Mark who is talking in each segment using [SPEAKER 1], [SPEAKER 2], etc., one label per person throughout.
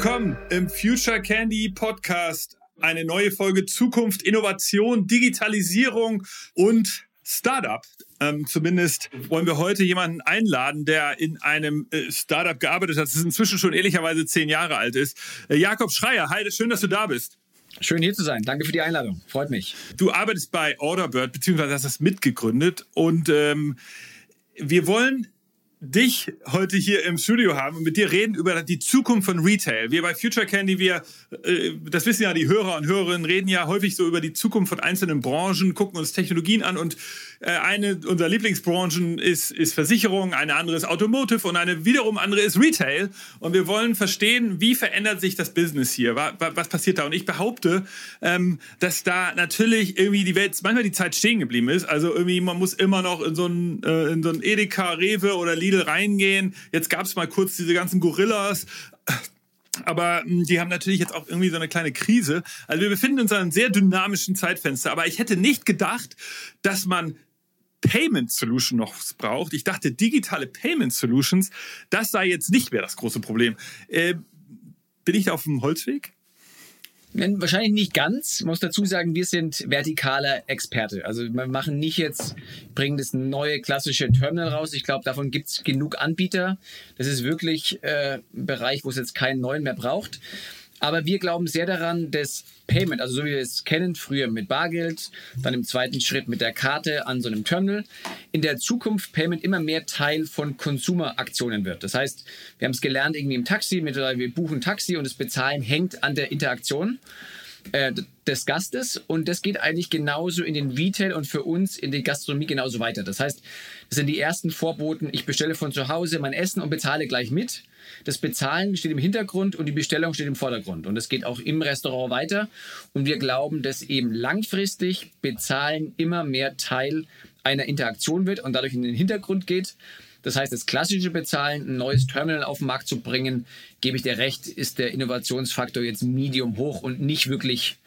[SPEAKER 1] willkommen im Future Candy Podcast. Eine neue Folge Zukunft, Innovation, Digitalisierung und Startup. Ähm, zumindest wollen wir heute jemanden einladen, der in einem äh, Startup gearbeitet hat, das inzwischen schon ehrlicherweise zehn Jahre alt ist. Äh, Jakob Schreier, hi, schön, dass du da bist.
[SPEAKER 2] Schön hier zu sein. Danke für die Einladung. Freut mich.
[SPEAKER 1] Du arbeitest bei Orderbird, beziehungsweise hast das mitgegründet. Und ähm, wir wollen dich heute hier im Studio haben und mit dir reden über die Zukunft von Retail. Wir bei Future Candy, wir, äh, das wissen ja die Hörer und Hörerinnen, reden ja häufig so über die Zukunft von einzelnen Branchen, gucken uns Technologien an und eine unserer Lieblingsbranchen ist, ist Versicherung, eine andere ist Automotive und eine wiederum andere ist Retail. Und wir wollen verstehen, wie verändert sich das Business hier? Was, passiert da? Und ich behaupte, ähm, dass da natürlich irgendwie die Welt, manchmal die Zeit stehen geblieben ist. Also irgendwie, man muss immer noch in so ein, äh, in so ein Edeka, Rewe oder Lidl reingehen. Jetzt gab es mal kurz diese ganzen Gorillas. Aber hm, die haben natürlich jetzt auch irgendwie so eine kleine Krise. Also wir befinden uns in einem sehr dynamischen Zeitfenster. Aber ich hätte nicht gedacht, dass man Payment Solution noch braucht. Ich dachte, digitale Payment Solutions, das sei jetzt nicht mehr das große Problem. Äh, bin ich da auf dem Holzweg?
[SPEAKER 2] Wahrscheinlich nicht ganz. Ich muss dazu sagen, wir sind vertikaler Experte. Also wir machen nicht jetzt, bringen das neue klassische Terminal raus. Ich glaube, davon gibt es genug Anbieter. Das ist wirklich äh, ein Bereich, wo es jetzt keinen neuen mehr braucht. Aber wir glauben sehr daran, dass Payment, also so wie wir es kennen, früher mit Bargeld, dann im zweiten Schritt mit der Karte an so einem Terminal, in der Zukunft Payment immer mehr Teil von Konsumeraktionen wird. Das heißt, wir haben es gelernt irgendwie im Taxi, mit, wir buchen Taxi und das Bezahlen hängt an der Interaktion äh, des Gastes und das geht eigentlich genauso in den Retail und für uns in die Gastronomie genauso weiter. Das heißt, das sind die ersten Vorboten, ich bestelle von zu Hause mein Essen und bezahle gleich mit. Das Bezahlen steht im Hintergrund und die Bestellung steht im Vordergrund. Und das geht auch im Restaurant weiter. Und wir glauben, dass eben langfristig Bezahlen immer mehr Teil einer Interaktion wird und dadurch in den Hintergrund geht. Das heißt, das klassische Bezahlen, ein neues Terminal auf den Markt zu bringen, gebe ich dir recht, ist der Innovationsfaktor jetzt medium hoch und nicht wirklich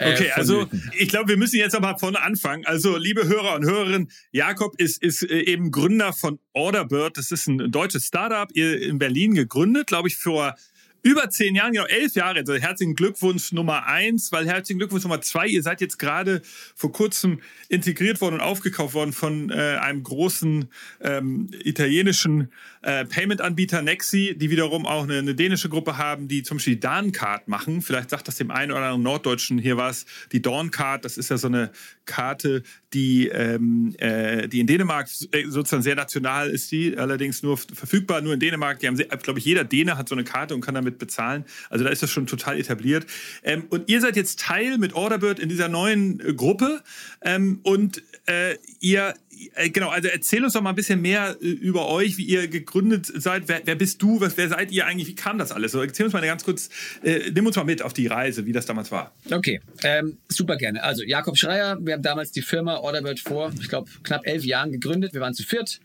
[SPEAKER 1] okay, also ich glaube, wir müssen jetzt aber vorne anfangen. Also, liebe Hörer und Hörerinnen, Jakob ist, ist äh, eben Gründer von Orderbird. Das ist ein deutsches Startup, in Berlin gegründet, glaube ich, vor über zehn Jahren, genau elf Jahre. Also herzlichen Glückwunsch Nummer eins, weil herzlichen Glückwunsch Nummer zwei. Ihr seid jetzt gerade vor kurzem integriert worden und aufgekauft worden von äh, einem großen ähm, italienischen äh, Payment-Anbieter Nexi, die wiederum auch eine, eine, dänische Gruppe haben, die zum Beispiel die Dahncard machen. Vielleicht sagt das dem einen oder anderen Norddeutschen hier was. Die Dawncard, das ist ja so eine Karte, die, ähm, äh, die in Dänemark äh, sozusagen sehr national ist, die allerdings nur verfügbar, nur in Dänemark. Die haben, glaube ich, jeder Däne hat so eine Karte und kann damit bezahlen. Also da ist das schon total etabliert. Ähm, und ihr seid jetzt Teil mit Orderbird in dieser neuen äh, Gruppe ähm, und äh, ihr äh, genau, also erzähl uns doch mal ein bisschen mehr äh, über euch, wie ihr gegründet seid. Wer, wer bist du? Was, wer seid ihr eigentlich? Wie kam das alles? So, erzähl uns mal ganz kurz, äh, nimm uns mal mit auf die Reise, wie das damals war.
[SPEAKER 2] Okay, ähm, super gerne. Also Jakob Schreier, wir haben damals die Firma Orderbird vor, ich glaube, knapp elf Jahren gegründet. Wir waren zu viert.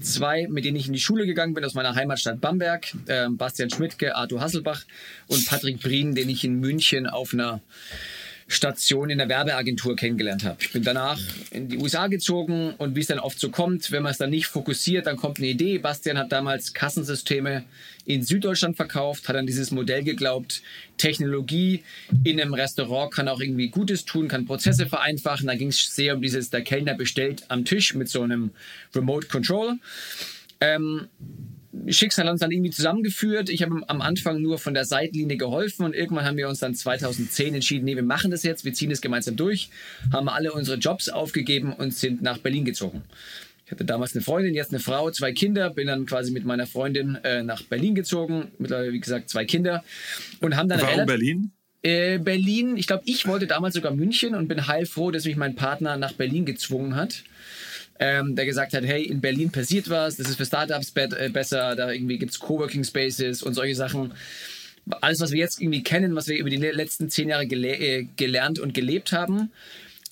[SPEAKER 2] Zwei, mit denen ich in die Schule gegangen bin, aus meiner Heimatstadt Bamberg. Äh, Bastian Schmidtke, Arthur Hasselbach und Patrick Brien, den ich in München auf einer Station in der Werbeagentur kennengelernt habe. Ich bin danach in die USA gezogen und wie es dann oft so kommt, wenn man es dann nicht fokussiert, dann kommt eine Idee. Bastian hat damals Kassensysteme in Süddeutschland verkauft, hat an dieses Modell geglaubt, Technologie in einem Restaurant kann auch irgendwie Gutes tun, kann Prozesse vereinfachen. Da ging es sehr um dieses, der Kellner bestellt am Tisch mit so einem Remote Control. Ähm, Schicksal hat uns dann irgendwie zusammengeführt. Ich habe am Anfang nur von der Seitenlinie geholfen und irgendwann haben wir uns dann 2010 entschieden, nee, wir machen das jetzt, wir ziehen es gemeinsam durch, haben alle unsere Jobs aufgegeben und sind nach Berlin gezogen. Ich hatte damals eine Freundin, jetzt eine Frau, zwei Kinder, bin dann quasi mit meiner Freundin äh, nach Berlin gezogen, mittlerweile wie gesagt zwei Kinder und haben dann
[SPEAKER 1] Warum Berlin?
[SPEAKER 2] Äh, Berlin, ich glaube, ich wollte damals sogar München und bin heilfroh, dass mich mein Partner nach Berlin gezwungen hat ähm, der gesagt hat, hey, in Berlin passiert was, das ist für Startups be äh, besser, da irgendwie gibt es Coworking Spaces und solche Sachen. Alles, was wir jetzt irgendwie kennen, was wir über die letzten zehn Jahre gele äh, gelernt und gelebt haben.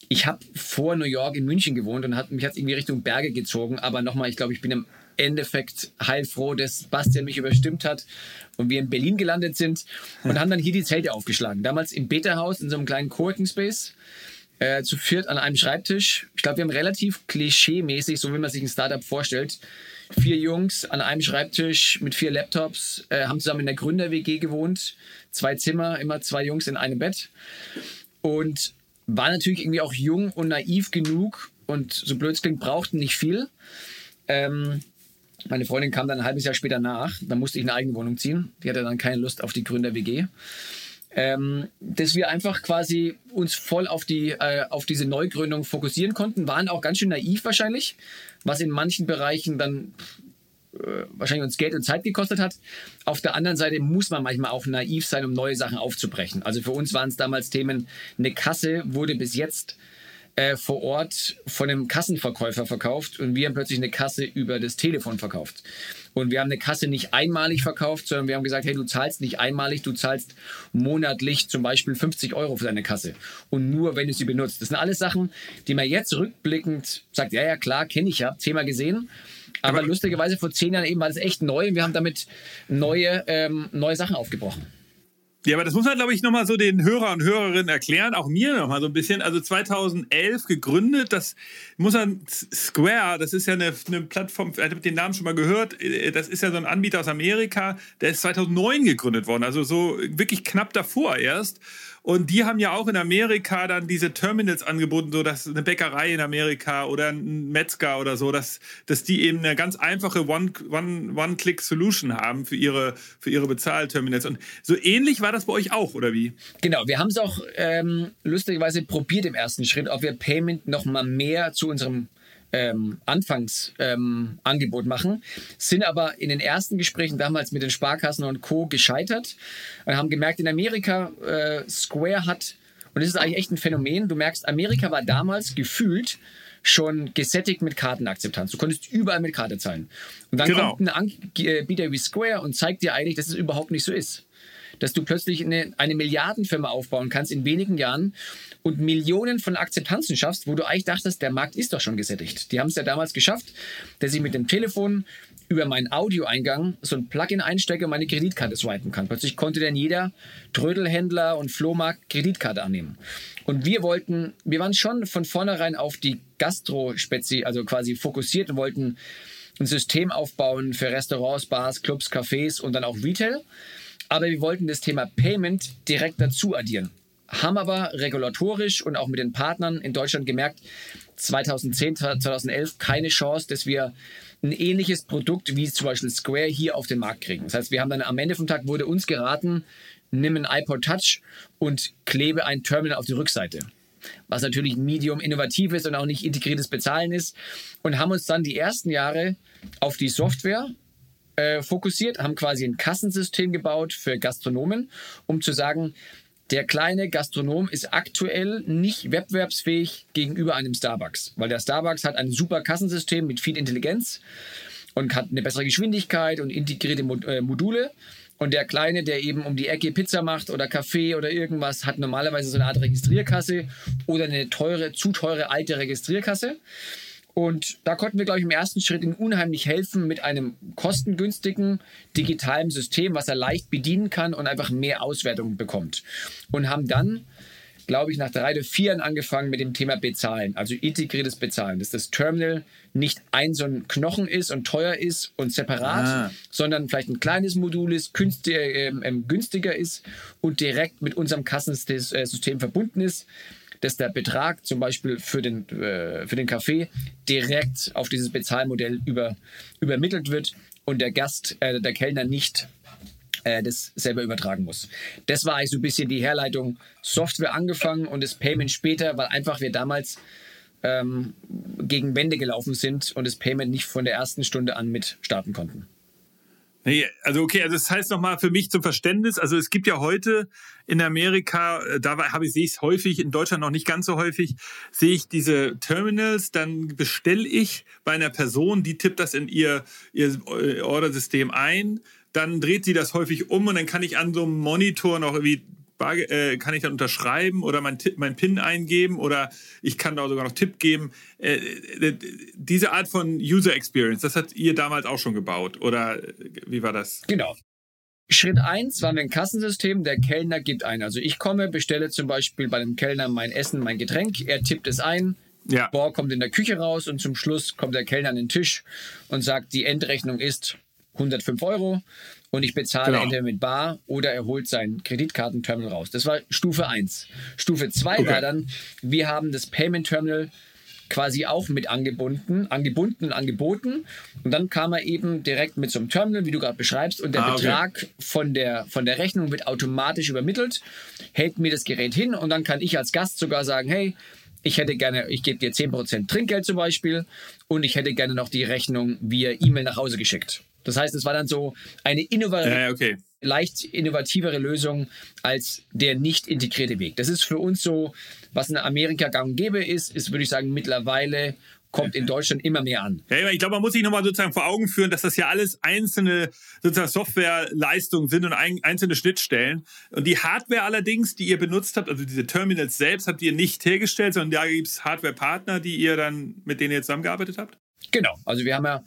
[SPEAKER 2] Ich habe vor New York in München gewohnt und hat, mich hat irgendwie Richtung Berge gezogen. Aber nochmal, ich glaube, ich bin im Endeffekt heilfroh, dass Bastian mich überstimmt hat und wir in Berlin gelandet sind und haben dann hier die Zelte aufgeschlagen. Damals im Beta-Haus in so einem kleinen Coworking Space äh, zu viert an einem Schreibtisch. Ich glaube, wir haben relativ klischee-mäßig, so wie man sich ein Startup vorstellt, vier Jungs an einem Schreibtisch mit vier Laptops, äh, haben zusammen in der Gründer-WG gewohnt, zwei Zimmer, immer zwei Jungs in einem Bett und war natürlich irgendwie auch jung und naiv genug und so blöd es klingt, brauchten nicht viel. Ähm, meine Freundin kam dann ein halbes Jahr später nach, dann musste ich eine eigene Wohnung ziehen. Die hatte dann keine Lust auf die Gründer-WG. Ähm, dass wir einfach quasi uns voll auf, die, äh, auf diese Neugründung fokussieren konnten, waren auch ganz schön naiv wahrscheinlich, was in manchen Bereichen dann äh, wahrscheinlich uns Geld und Zeit gekostet hat. Auf der anderen Seite muss man manchmal auch naiv sein, um neue Sachen aufzubrechen. Also für uns waren es damals Themen, eine Kasse wurde bis jetzt äh, vor Ort von einem Kassenverkäufer verkauft und wir haben plötzlich eine Kasse über das Telefon verkauft. Und wir haben eine Kasse nicht einmalig verkauft, sondern wir haben gesagt, hey, du zahlst nicht einmalig, du zahlst monatlich zum Beispiel 50 Euro für deine Kasse. Und nur, wenn du sie benutzt. Das sind alles Sachen, die man jetzt rückblickend sagt, ja, ja, klar, kenne ich ja, Thema gesehen. Aber, Aber lustigerweise vor zehn Jahren eben war es echt neu und wir haben damit neue, ähm, neue Sachen aufgebrochen.
[SPEAKER 1] Ja, aber das muss man, glaube ich, nochmal so den Hörer und Hörerinnen erklären, auch mir nochmal so ein bisschen. Also 2011 gegründet, das muss man, Square, das ist ja eine, eine Plattform, ich habe den Namen schon mal gehört, das ist ja so ein Anbieter aus Amerika, der ist 2009 gegründet worden, also so wirklich knapp davor erst. Und die haben ja auch in Amerika dann diese Terminals angeboten, so dass eine Bäckerei in Amerika oder ein Metzger oder so, dass, dass die eben eine ganz einfache One-Click-Solution One, One haben für ihre, für ihre Bezahlterminals. Und so ähnlich war das bei euch auch, oder wie?
[SPEAKER 2] Genau, wir haben es auch ähm, lustigerweise probiert im ersten Schritt, ob wir Payment noch mal mehr zu unserem ähm, Anfangsangebot ähm, machen, sind aber in den ersten Gesprächen damals mit den Sparkassen und Co. gescheitert und haben gemerkt, in Amerika äh, Square hat, und das ist eigentlich echt ein Phänomen, du merkst, Amerika war damals gefühlt schon gesättigt mit Kartenakzeptanz. Du konntest überall mit Karte zahlen. Und dann genau. kommt ein Anbieter wie Square und zeigt dir eigentlich, dass es überhaupt nicht so ist dass du plötzlich eine, eine Milliardenfirma aufbauen kannst in wenigen Jahren und Millionen von Akzeptanzen schaffst, wo du eigentlich dachtest, der Markt ist doch schon gesättigt. Die haben es ja damals geschafft, dass ich mit dem Telefon über meinen Audioeingang so ein Plugin einstecke und meine Kreditkarte swipen kann. Plötzlich konnte dann jeder Trödelhändler und Flohmarkt Kreditkarte annehmen. Und wir wollten, wir waren schon von vornherein auf die Gastro-Spezi, also quasi fokussiert und wollten ein System aufbauen für Restaurants, Bars, Clubs, Cafés und dann auch Retail aber wir wollten das Thema Payment direkt dazu addieren. Haben aber regulatorisch und auch mit den Partnern in Deutschland gemerkt, 2010, 2011 keine Chance, dass wir ein ähnliches Produkt wie zum Beispiel Square hier auf den Markt kriegen. Das heißt, wir haben dann am Ende vom Tag wurde uns geraten, nimm ein iPod Touch und klebe ein Terminal auf die Rückseite. Was natürlich medium innovativ ist und auch nicht integriertes Bezahlen ist. Und haben uns dann die ersten Jahre auf die Software äh, fokussiert, haben quasi ein Kassensystem gebaut für Gastronomen, um zu sagen, der kleine Gastronom ist aktuell nicht wettbewerbsfähig gegenüber einem Starbucks, weil der Starbucks hat ein super Kassensystem mit viel Intelligenz und hat eine bessere Geschwindigkeit und integrierte äh, Module. Und der Kleine, der eben um die Ecke Pizza macht oder Kaffee oder irgendwas, hat normalerweise so eine Art Registrierkasse oder eine teure, zu teure alte Registrierkasse. Und da konnten wir, glaube ich, im ersten Schritt ihm unheimlich helfen mit einem kostengünstigen digitalen System, was er leicht bedienen kann und einfach mehr Auswertung bekommt. Und haben dann, glaube ich, nach drei oder vier Jahren angefangen mit dem Thema Bezahlen, also integriertes Bezahlen, dass das Terminal nicht ein so ein Knochen ist und teuer ist und separat, ah. sondern vielleicht ein kleines Modul ist, günstiger, äh, äh, günstiger ist und direkt mit unserem Kassensystem verbunden ist dass der Betrag zum Beispiel für den, äh, für den Kaffee direkt auf dieses Bezahlmodell über, übermittelt wird und der Gast, äh, der Kellner nicht äh, das selber übertragen muss. Das war eigentlich so ein bisschen die Herleitung Software angefangen und das Payment später, weil einfach wir damals ähm, gegen Wände gelaufen sind und das Payment nicht von der ersten Stunde an mit starten konnten.
[SPEAKER 1] Nee, also okay, also das heißt nochmal für mich zum Verständnis, also es gibt ja heute in Amerika, äh, da habe ich sehe ich es häufig, in Deutschland noch nicht ganz so häufig, sehe ich diese Terminals, dann bestelle ich bei einer Person, die tippt das in ihr, ihr äh, Ordersystem ein, dann dreht sie das häufig um und dann kann ich an so einem Monitor noch irgendwie äh, kann ich dann unterschreiben oder mein, mein PIN eingeben oder ich kann da sogar noch Tipp geben. Äh, äh, diese Art von User Experience, das hat ihr damals auch schon gebaut oder wie war das?
[SPEAKER 2] Genau. Schritt eins waren wir ein Kassensystem, der Kellner gibt ein. Also ich komme, bestelle zum Beispiel bei dem Kellner mein Essen, mein Getränk, er tippt es ein, ja. Bohr kommt in der Küche raus und zum Schluss kommt der Kellner an den Tisch und sagt, die Endrechnung ist 105 Euro und ich bezahle genau. entweder mit Bar oder er holt sein Kreditkartenterminal raus. Das war Stufe 1. Stufe 2 okay. war dann, wir haben das Payment Terminal quasi auch mit angebunden, angebunden und angeboten. Und dann kam er eben direkt mit so einem Terminal, wie du gerade beschreibst, und der ah, okay. Betrag von der, von der Rechnung wird automatisch übermittelt, hält mir das Gerät hin und dann kann ich als Gast sogar sagen, hey, ich hätte gerne, ich gebe dir 10% Trinkgeld zum Beispiel und ich hätte gerne noch die Rechnung via E-Mail nach Hause geschickt. Das heißt, es war dann so eine innovative, ja, okay. leicht innovativere Lösung als der nicht integrierte Weg. Das ist für uns so, was in Amerika gang und gäbe ist, ist, würde ich sagen, mittlerweile kommt in Deutschland immer mehr an.
[SPEAKER 1] Ja, ich glaube, man muss sich nochmal sozusagen vor Augen führen, dass das ja alles einzelne sozusagen Softwareleistungen sind und ein, einzelne Schnittstellen. Und die Hardware allerdings, die ihr benutzt habt, also diese Terminals selbst, habt ihr nicht hergestellt, sondern da gibt es Hardware-Partner, die ihr dann, mit denen ihr zusammengearbeitet habt?
[SPEAKER 2] Genau. Also wir haben ja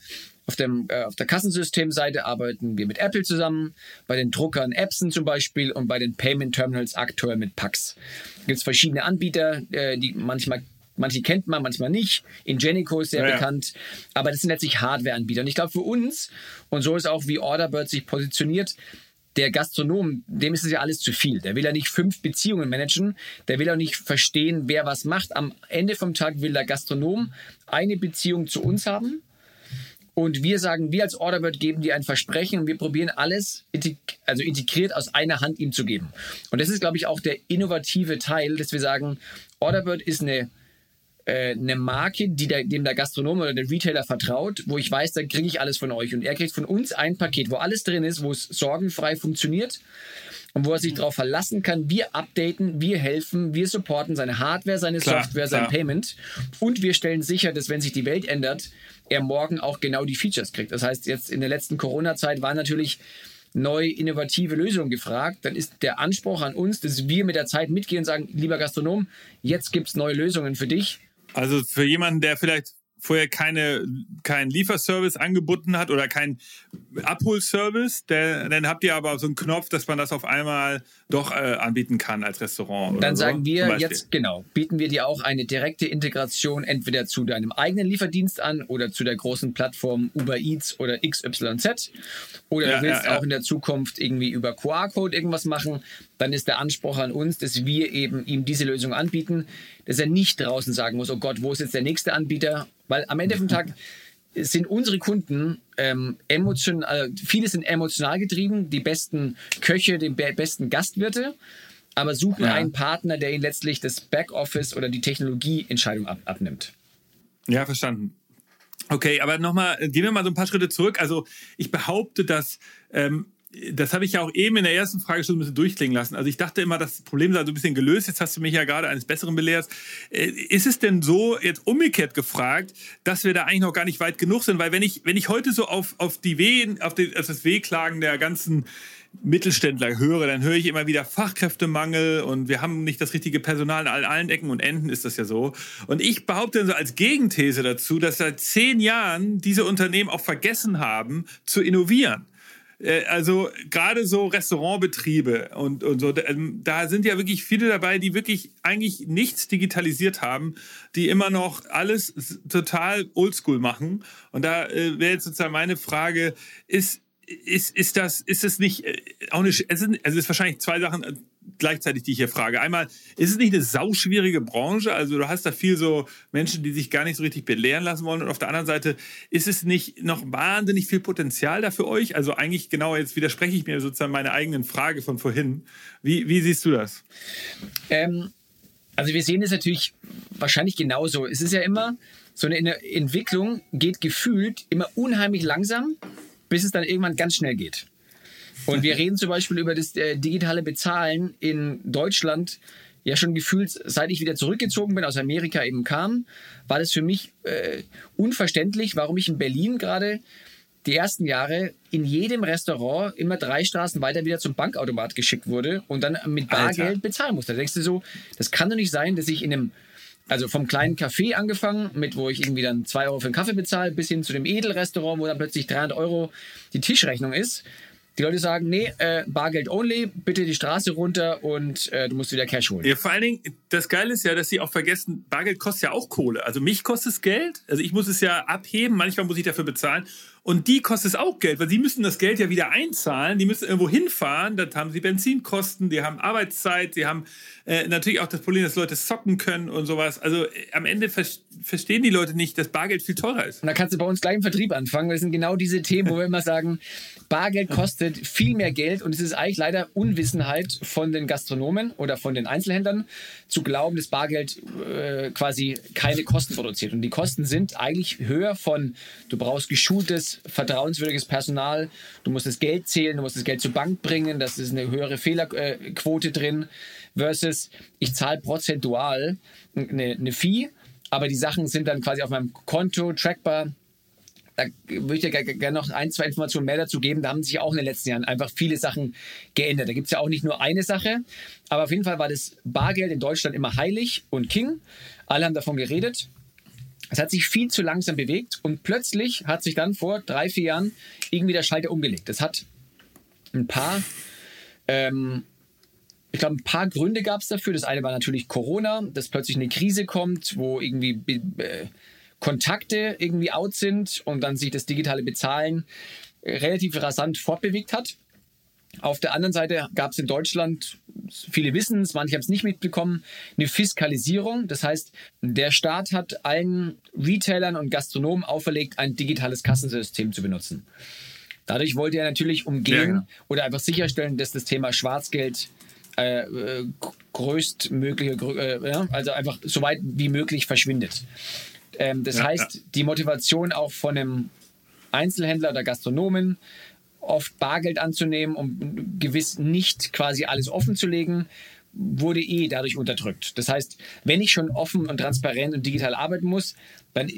[SPEAKER 2] auf, dem, äh, auf der Kassensystemseite arbeiten wir mit Apple zusammen, bei den Druckern Epson zum Beispiel und bei den Payment Terminals aktuell mit Pax. Es gibt verschiedene Anbieter, äh, die manchmal Manche kennt man, manchmal nicht. Ingenico ist sehr ja, bekannt. Aber das sind letztlich Hardware-Anbieter. Und ich glaube, für uns, und so ist auch wie Orderbird sich positioniert, der Gastronom, dem ist es ja alles zu viel. Der will ja nicht fünf Beziehungen managen. Der will auch nicht verstehen, wer was macht. Am Ende vom Tag will der Gastronom eine Beziehung zu uns haben und wir sagen, wir als Orderbird geben dir ein Versprechen und wir probieren alles also integriert aus einer Hand ihm zu geben. Und das ist, glaube ich, auch der innovative Teil, dass wir sagen, Orderbird ist eine, äh, eine Marke, die der, dem der Gastronom oder der Retailer vertraut, wo ich weiß, da kriege ich alles von euch. Und er kriegt von uns ein Paket, wo alles drin ist, wo es sorgenfrei funktioniert und wo er sich darauf verlassen kann, wir updaten, wir helfen, wir supporten seine Hardware, seine klar, Software, sein Payment und wir stellen sicher, dass wenn sich die Welt ändert, er morgen auch genau die Features kriegt. Das heißt, jetzt in der letzten Corona-Zeit war natürlich neue, innovative Lösungen gefragt. Dann ist der Anspruch an uns, dass wir mit der Zeit mitgehen und sagen, lieber Gastronom, jetzt gibt es neue Lösungen für dich.
[SPEAKER 1] Also für jemanden, der vielleicht vorher keine, keinen Lieferservice angeboten hat oder keinen Abholservice, der, dann habt ihr aber so einen Knopf, dass man das auf einmal doch äh, anbieten kann als Restaurant.
[SPEAKER 2] Dann sagen so, wir jetzt, genau, bieten wir dir auch eine direkte Integration entweder zu deinem eigenen Lieferdienst an oder zu der großen Plattform Uber Eats oder XYZ. Oder ja, du willst ja, ja. auch in der Zukunft irgendwie über QR-Code irgendwas machen. Dann ist der Anspruch an uns, dass wir eben ihm diese Lösung anbieten, dass er nicht draußen sagen muss, oh Gott, wo ist jetzt der nächste Anbieter? Weil am Ende vom Tag sind unsere Kunden ähm, emotional, äh, viele sind emotional getrieben, die besten Köche, die be besten Gastwirte, aber suchen ja. einen Partner, der ihnen letztlich das Backoffice oder die Technologieentscheidung ab abnimmt.
[SPEAKER 1] Ja, verstanden. Okay, aber nochmal, gehen wir mal so ein paar Schritte zurück. Also ich behaupte, dass ähm, das habe ich ja auch eben in der ersten Frage schon ein bisschen durchklingen lassen. Also ich dachte immer, das Problem sei so ein bisschen gelöst. Jetzt hast du mich ja gerade eines Besseren belehrt. Äh, ist es denn so, jetzt umgekehrt gefragt, dass wir da eigentlich noch gar nicht weit genug sind? Weil wenn ich, wenn ich heute so auf, auf die Wehen, auf, die, auf das Wehklagen der ganzen Mittelständler höre, dann höre ich immer wieder Fachkräftemangel und wir haben nicht das richtige Personal an allen Ecken und Enden ist das ja so. Und ich behaupte so als Gegenthese dazu, dass seit zehn Jahren diese Unternehmen auch vergessen haben zu innovieren. Äh, also gerade so Restaurantbetriebe und, und so, ähm, da sind ja wirklich viele dabei, die wirklich eigentlich nichts digitalisiert haben, die immer noch alles total oldschool machen. Und da äh, wäre jetzt sozusagen meine Frage, ist, ist, ist das, ist es nicht äh, auch eine, also es ist wahrscheinlich zwei Sachen gleichzeitig, die ich hier frage. Einmal, ist es nicht eine sauschwierige Branche? Also du hast da viel so Menschen, die sich gar nicht so richtig belehren lassen wollen. Und auf der anderen Seite, ist es nicht noch wahnsinnig viel Potenzial da für euch? Also eigentlich genau, jetzt widerspreche ich mir sozusagen meine eigenen Frage von vorhin. Wie, wie siehst du das?
[SPEAKER 2] Ähm, also wir sehen es natürlich wahrscheinlich genauso. Es ist ja immer, so eine Entwicklung geht gefühlt immer unheimlich langsam, bis es dann irgendwann ganz schnell geht. Und wir reden zum Beispiel über das äh, digitale Bezahlen in Deutschland. Ja, schon gefühlt, seit ich wieder zurückgezogen bin, aus Amerika eben kam, war das für mich äh, unverständlich, warum ich in Berlin gerade die ersten Jahre in jedem Restaurant immer drei Straßen weiter wieder zum Bankautomat geschickt wurde und dann mit Bargeld Alter. bezahlen musste. Da denkst du so, das kann doch nicht sein, dass ich in einem, also vom kleinen Café angefangen, mit wo ich irgendwie dann zwei Euro für einen Kaffee bezahle, bis hin zu dem Edelrestaurant, wo dann plötzlich 300 Euro die Tischrechnung ist Die Leute sagen, nee, äh, Bargeld only, bitte die Straße runter und äh, du musst wieder Cash holen.
[SPEAKER 1] Ja, vor allen Dingen, das Geile ist ja, dass sie auch vergessen, Bargeld kostet ja auch Kohle. Also mich kostet es Geld, also ich muss es ja abheben, manchmal muss ich dafür bezahlen. Und die kostet es auch Geld, weil sie müssen das Geld ja wieder einzahlen, die müssen irgendwo hinfahren, dann haben sie Benzinkosten, die haben Arbeitszeit, sie haben äh, natürlich auch das Problem, dass Leute zocken können und sowas. Also äh, am Ende ver verstehen die Leute nicht, dass Bargeld viel teurer ist.
[SPEAKER 2] Und da kannst du bei uns gleich im Vertrieb anfangen, das sind genau diese Themen, wo wir immer sagen, Bargeld kostet viel mehr Geld und es ist eigentlich leider Unwissenheit von den Gastronomen oder von den Einzelhändlern zu glauben, dass Bargeld äh, quasi keine Kosten produziert. Und die Kosten sind eigentlich höher von, du brauchst geschultes, vertrauenswürdiges Personal, du musst das Geld zählen, du musst das Geld zur Bank bringen, das ist eine höhere Fehlerquote drin, versus ich zahle prozentual eine, eine Fee, aber die Sachen sind dann quasi auf meinem Konto trackbar da würde ich ja gerne noch ein, zwei Informationen mehr dazu geben. Da haben sich auch in den letzten Jahren einfach viele Sachen geändert. Da gibt es ja auch nicht nur eine Sache, aber auf jeden Fall war das Bargeld in Deutschland immer heilig und King. Alle haben davon geredet. Es hat sich viel zu langsam bewegt und plötzlich hat sich dann vor drei, vier Jahren irgendwie der Schalter umgelegt. Das hat ein paar, ähm, ich glaube, ein paar Gründe gab es dafür. Das eine war natürlich Corona, dass plötzlich eine Krise kommt, wo irgendwie äh, Kontakte irgendwie out sind und dann sich das digitale Bezahlen relativ rasant fortbewegt hat. Auf der anderen Seite gab es in Deutschland, viele wissen es, manche haben es nicht mitbekommen, eine Fiskalisierung. Das heißt, der Staat hat allen Retailern und Gastronomen auferlegt, ein digitales Kassensystem zu benutzen. Dadurch wollte er natürlich umgehen ja, genau. oder einfach sicherstellen, dass das Thema Schwarzgeld äh, äh größtmögliche, äh, also einfach so weit wie möglich verschwindet. Ähm, das ja, heißt, ja. die Motivation auch von einem Einzelhändler oder Gastronomen, oft Bargeld anzunehmen, um gewiss nicht quasi alles offen zu legen, wurde eh dadurch unterdrückt. Das heißt, wenn ich schon offen und transparent und digital arbeiten muss, dann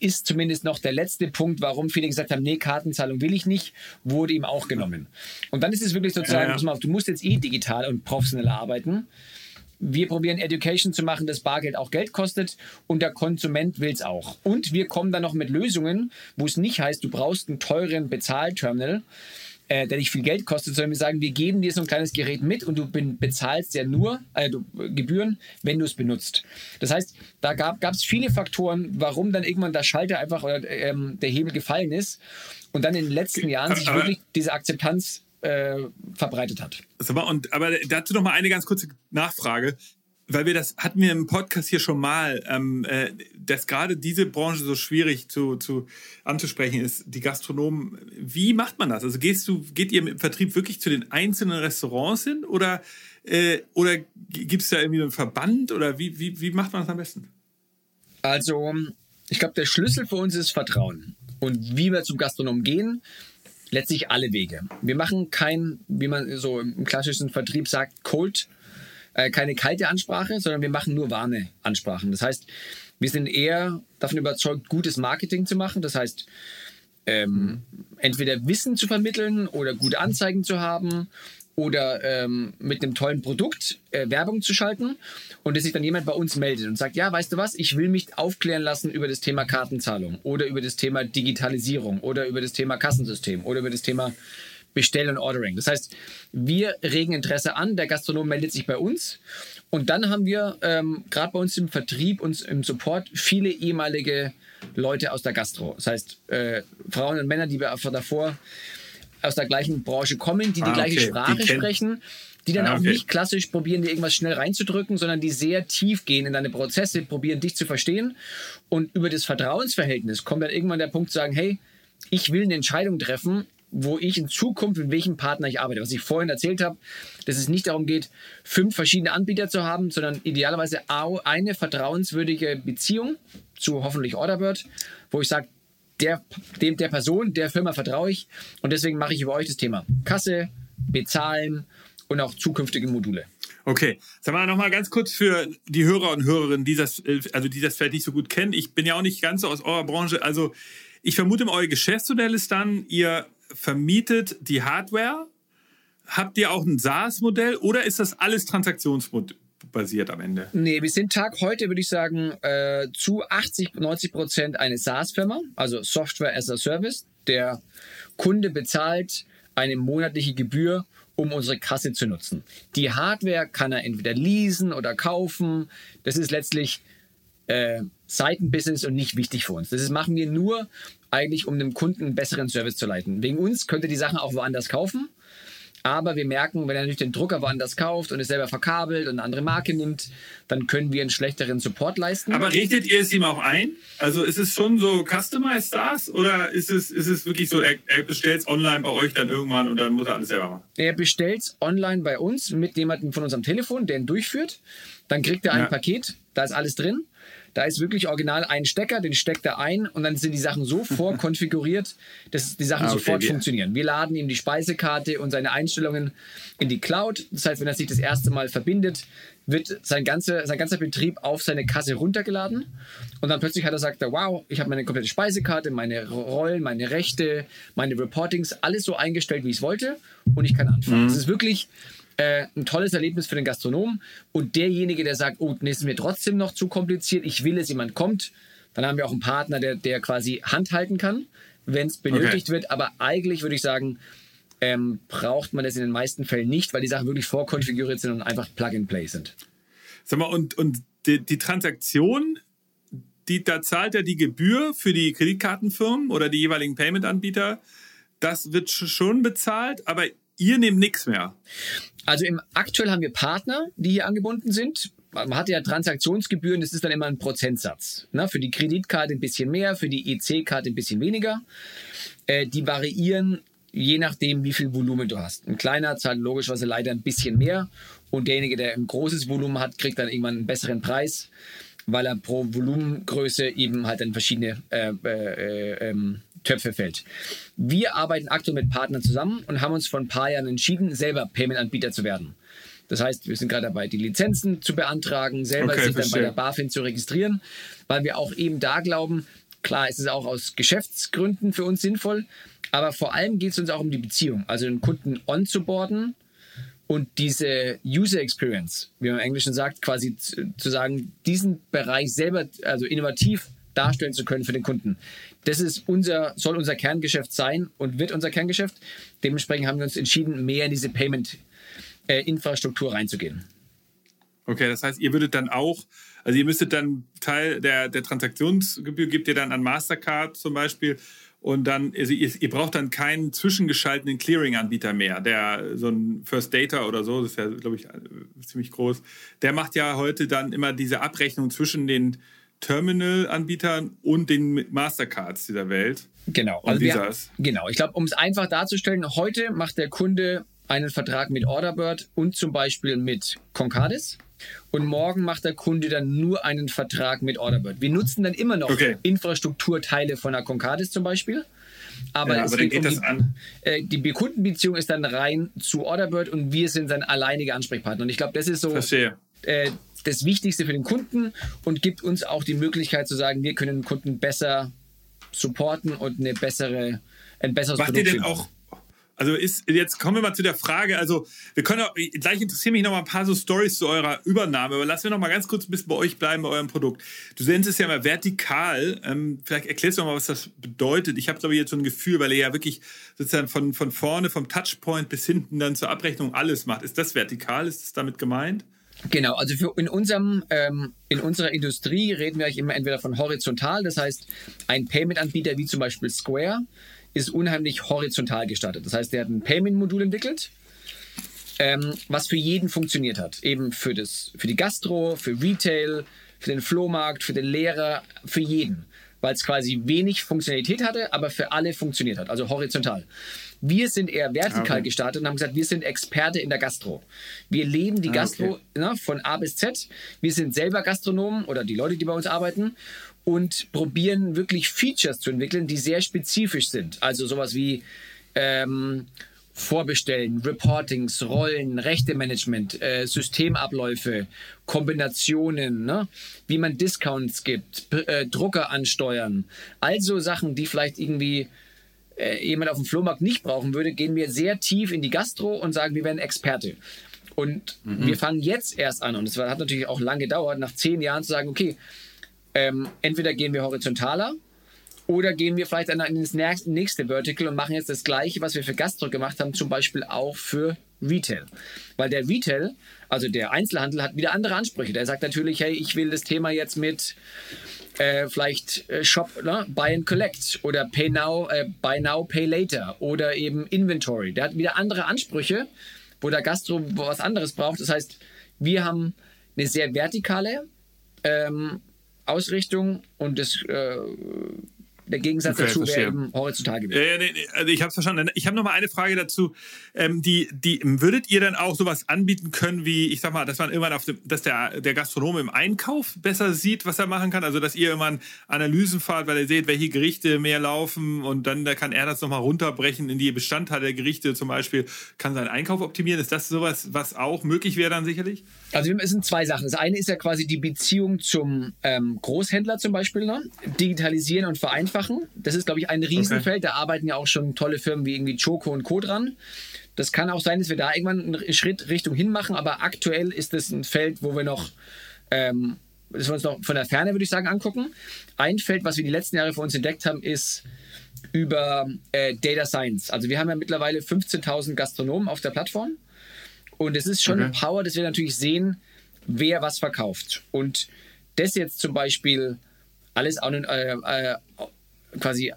[SPEAKER 2] ist zumindest noch der letzte Punkt, warum viele gesagt haben, nee, Kartenzahlung will ich nicht, wurde ihm auch genommen. Und dann ist es wirklich sozusagen, ja, ja. Du musst jetzt eh digital und professionell arbeiten wir probieren Education zu machen, dass Bargeld auch Geld kostet und der Konsument will es auch. Und wir kommen dann noch mit Lösungen, wo es nicht heißt, du brauchst einen teuren Bezahlterminal, äh, der dich viel Geld kostet, sondern wir sagen, wir geben dir so ein kleines Gerät mit und du bezahlst ja nur äh, Gebühren, wenn du es benutzt. Das heißt, da gab es viele Faktoren, warum dann irgendwann der Schalter einfach oder ähm, der Hebel gefallen ist und dann in den letzten Jahren sich wirklich diese Akzeptanz äh, verbreitet hat.
[SPEAKER 1] Und, aber dazu noch mal eine ganz kurze Nachfrage, weil wir das hatten wir im Podcast hier schon mal, ähm, äh, dass gerade diese Branche so schwierig zu, zu anzusprechen ist, die Gastronomen. Wie macht man das? Also gehst du, geht ihr im Vertrieb wirklich zu den einzelnen Restaurants hin oder äh, oder gibt es da irgendwie einen Verband oder wie, wie, wie macht man das am besten?
[SPEAKER 2] Also, ich glaube, der Schlüssel für uns ist Vertrauen. Und wie wir zum Gastronom gehen, letztlich alle Wege. Wir machen kein, wie man so im klassischen Vertrieb sagt, Cold, äh, keine kalte Ansprache, sondern wir machen nur warme Ansprachen. Das heißt, wir sind eher davon überzeugt, gutes Marketing zu machen. Das heißt, ähm, entweder Wissen zu vermitteln oder gute Anzeigen zu haben oder ähm, mit einem tollen Produkt äh, Werbung zu schalten und dass sich dann jemand bei uns meldet und sagt, ja, weißt du was, ich will mich aufklären lassen über das Thema Kartenzahlung oder über das Thema Digitalisierung oder über das Thema Kassensystem oder über das Thema Bestell und Ordering. Das heißt, wir regen Interesse an, der Gastronom meldet sich bei uns und dann haben wir ähm, gerade bei uns im Vertrieb und im Support viele ehemalige Leute aus der Gastro. Das heißt, äh, Frauen und Männer, die wir davor aus der gleichen Branche kommen, die die ah, gleiche okay. Sprache die sprechen, die dann ah, okay. auch nicht klassisch probieren, dir irgendwas schnell reinzudrücken, sondern die sehr tief gehen in deine Prozesse, probieren dich zu verstehen. Und über das Vertrauensverhältnis kommt dann irgendwann der Punkt zu sagen, hey, ich will eine Entscheidung treffen, wo ich in Zukunft mit welchem Partner ich arbeite. Was ich vorhin erzählt habe, dass es nicht darum geht, fünf verschiedene Anbieter zu haben, sondern idealerweise eine vertrauenswürdige Beziehung zu hoffentlich Orderbird, wo ich sage, der, dem, der Person, der Firma vertraue ich und deswegen mache ich über euch das Thema Kasse, Bezahlen und auch zukünftige Module.
[SPEAKER 1] Okay, sag mal nochmal ganz kurz für die Hörer und Hörerinnen, die das, also die das vielleicht nicht so gut kennen. Ich bin ja auch nicht ganz so aus eurer Branche. Also ich vermute, euer Geschäftsmodell ist dann, ihr vermietet die Hardware. Habt ihr auch ein SaaS-Modell oder ist das alles Transaktionsmodell? basiert am Ende?
[SPEAKER 2] Nee, wir sind Tag heute, würde ich sagen, äh, zu 80, 90 Prozent eine SaaS-Firma, also Software as a Service. Der Kunde bezahlt eine monatliche Gebühr, um unsere Kasse zu nutzen. Die Hardware kann er entweder leasen oder kaufen. Das ist letztlich äh, Seitenbusiness und nicht wichtig für uns. Das machen wir nur eigentlich, um dem Kunden einen besseren Service zu leiten. Wegen uns könnt ihr die Sachen auch woanders kaufen. Aber wir merken, wenn er natürlich den Drucker woanders kauft und es selber verkabelt und eine andere Marke nimmt, dann können wir einen schlechteren Support leisten.
[SPEAKER 1] Aber richtet ihr es ihm auch ein? Also ist es schon so customized das oder ist es, ist es wirklich so, er, er bestellt es online bei euch dann irgendwann und dann muss er alles selber machen?
[SPEAKER 2] Er bestellt es online bei uns mit jemandem von unserem Telefon, der ihn durchführt. Dann kriegt er ein ja. Paket, da ist alles drin. Da ist wirklich original ein Stecker, den steckt er ein und dann sind die Sachen so vorkonfiguriert, dass die Sachen ah, okay, sofort wir. funktionieren. Wir laden ihm die Speisekarte und seine Einstellungen in die Cloud. Das heißt, wenn er sich das erste Mal verbindet, wird sein, ganze, sein ganzer Betrieb auf seine Kasse runtergeladen. Und dann plötzlich hat er gesagt, wow, ich habe meine komplette Speisekarte, meine Rollen, meine Rechte, meine Reportings, alles so eingestellt, wie ich es wollte. Und ich kann anfangen. Mhm. Das ist wirklich äh, ein tolles Erlebnis für den Gastronomen. Und derjenige, der sagt, oh, nee, ist mir trotzdem noch zu kompliziert, ich will, dass jemand kommt, dann haben wir auch einen Partner, der, der quasi Hand halten kann, wenn es benötigt okay. wird. Aber eigentlich würde ich sagen, ähm, braucht man das in den meisten Fällen nicht, weil die Sachen wirklich vorkonfiguriert sind und einfach Plug-and-Play sind.
[SPEAKER 1] Sag mal, und, und die, die Transaktion, die, da zahlt er die Gebühr für die Kreditkartenfirmen oder die jeweiligen Payment-Anbieter. Das wird schon bezahlt, aber ihr nehmt nichts mehr.
[SPEAKER 2] Also im aktuell haben wir Partner, die hier angebunden sind. Man hat ja Transaktionsgebühren, das ist dann immer ein Prozentsatz. Na, für die Kreditkarte ein bisschen mehr, für die EC-Karte ein bisschen weniger. Äh, die variieren je nachdem, wie viel Volumen du hast. Ein kleiner zahlt logischerweise leider ein bisschen mehr und derjenige, der ein großes Volumen hat, kriegt dann irgendwann einen besseren Preis, weil er pro Volumengröße eben halt dann verschiedene äh, äh, ähm, Töpfe fällt. Wir arbeiten aktuell mit Partnern zusammen und haben uns vor ein paar Jahren entschieden, selber Payment-Anbieter zu werden. Das heißt, wir sind gerade dabei, die Lizenzen zu beantragen, selber okay, sich dann bei der BaFin zu registrieren, weil wir auch eben da glauben, klar, es ist auch aus Geschäftsgründen für uns sinnvoll, aber vor allem geht es uns auch um die Beziehung, also den Kunden on-zu-boarden und diese User Experience, wie man im Englischen sagt, quasi zu, zu sagen, diesen Bereich selber, also innovativ darstellen zu können für den Kunden. Das ist unser, soll unser Kerngeschäft sein und wird unser Kerngeschäft. Dementsprechend haben wir uns entschieden, mehr in diese Payment-Infrastruktur reinzugehen.
[SPEAKER 1] Okay, das heißt, ihr würdet dann auch, also ihr müsstet dann Teil der, der Transaktionsgebühr, gibt ihr dann an Mastercard zum Beispiel und dann, also ihr, ihr braucht dann keinen zwischengeschalteten Clearing-Anbieter mehr, der so ein First Data oder so, das ist ja, glaube ich, ziemlich groß, der macht ja heute dann immer diese Abrechnung zwischen den Terminal-Anbietern und den Mastercards dieser Welt.
[SPEAKER 2] Genau.
[SPEAKER 1] Und also wir,
[SPEAKER 2] genau. Ich glaube, um es einfach darzustellen, heute macht der Kunde einen Vertrag mit Orderbird und zum Beispiel mit Concardis. Und morgen macht der Kunde dann nur einen Vertrag mit Orderbird. Wir nutzen dann immer noch okay. Infrastrukturteile von der Concardis zum Beispiel. Aber, ja, es aber geht, geht um die, an. Äh, die Kundenbeziehung ist dann rein zu Orderbird und wir sind sein alleiniger Ansprechpartner. Und ich glaube, das ist so äh, das Wichtigste für den Kunden und gibt uns auch die Möglichkeit zu sagen, wir können den Kunden besser supporten und eine bessere, ein besseres
[SPEAKER 1] Macht Produkt ihr denn auch also ist, jetzt kommen wir mal zu der Frage, also wir können auch, gleich interessieren mich noch mal ein paar so Stories zu eurer Übernahme, aber lassen wir noch mal ganz kurz ein bisschen bei euch bleiben, bei eurem Produkt. Du nennst es ja mal vertikal, ähm, vielleicht erklärst du noch mal, was das bedeutet. Ich habe glaube ich jetzt so ein Gefühl, weil ihr ja wirklich sozusagen von, von vorne, vom Touchpoint bis hinten dann zur Abrechnung alles macht. Ist das vertikal? Ist das damit gemeint?
[SPEAKER 2] Genau, also für in unserem ähm, in unserer Industrie reden wir eigentlich immer entweder von horizontal, das heißt ein Payment-Anbieter wie zum Beispiel Square ist unheimlich horizontal gestartet. Das heißt, der hat ein Payment-Modul entwickelt, ähm, was für jeden funktioniert hat, eben für das für die Gastro, für Retail, für den Flohmarkt, für den Lehrer, für jeden, weil es quasi wenig Funktionalität hatte, aber für alle funktioniert hat, also horizontal. Wir sind eher vertikal okay. gestartet und haben gesagt, wir sind Experte in der Gastro. Wir leben die ah, Gastro okay. ne, von A bis Z. Wir sind selber Gastronomen oder die Leute, die bei uns arbeiten und probieren wirklich Features zu entwickeln, die sehr spezifisch sind. Also sowas wie ähm, Vorbestellen, Reportings, Rollen, Rechtemanagement, äh, Systemabläufe, Kombinationen, ne? wie man Discounts gibt, äh, Drucker ansteuern. Also Sachen, die vielleicht irgendwie äh, jemand auf dem Flohmarkt nicht brauchen würde, gehen wir sehr tief in die Gastro und sagen, wir werden Experte. Und mhm. wir fangen jetzt erst an, und es hat natürlich auch lange gedauert, nach zehn Jahren zu sagen, okay, ähm, entweder gehen wir horizontaler Oder gehen wir vielleicht dann ins nächste Vertical und machen jetzt das Gleiche, was wir für Gastro gemacht haben, zum Beispiel auch für Retail. Weil der Retail, also der Einzelhandel, hat wieder andere Ansprüche. Der sagt natürlich, hey, ich will das Thema jetzt mit äh, vielleicht äh, Shop, ne? Buy and Collect oder Pay Now, äh, Buy Now, Pay Later oder eben Inventory. Der hat wieder andere Ansprüche, wo der Gastro was anderes braucht. Das heißt, wir haben eine sehr vertikale ähm, Ausrichtung und das äh, der Gegensatz okay, dazu wäre eben heutzutage.
[SPEAKER 1] Äh, nee, also ich habe es verstanden. Ich habe noch mal eine Frage dazu. Ähm, die, die, würdet ihr dann auch sowas anbieten können, wie, ich sag mal, dass man irgendwann auf dem, dass der, der Gastronom im Einkauf besser sieht, was er machen kann? Also, dass ihr irgendwann Analysen fahrt, weil ihr seht, welche Gerichte mehr laufen und dann da kann er das nochmal runterbrechen in die Bestandteile der Gerichte zum Beispiel, kann seinen Einkauf optimieren. Ist das sowas, was auch möglich wäre dann sicherlich?
[SPEAKER 2] Also, es sind zwei Sachen. Das eine ist ja quasi die Beziehung zum ähm, Großhändler zum Beispiel, ne? digitalisieren und vereinfachen vereinfachen. Das ist, glaube ich, ein Riesenfeld. Okay. Da arbeiten ja auch schon tolle Firmen wie irgendwie Choco und Co. dran. Das kann auch sein, dass wir da irgendwann einen Schritt Richtung hin machen, aber aktuell ist es ein Feld, wo wir noch, ähm, das wir uns noch von der Ferne, würde ich sagen, angucken. Ein Feld, was wir die letzten Jahre für uns entdeckt haben, ist über äh, Data Science. Also wir haben ja mittlerweile 15.000 Gastronomen auf der Plattform und es ist schon okay. eine Power, dass wir natürlich sehen, wer was verkauft. Und das jetzt zum Beispiel alles äh, äh, quasi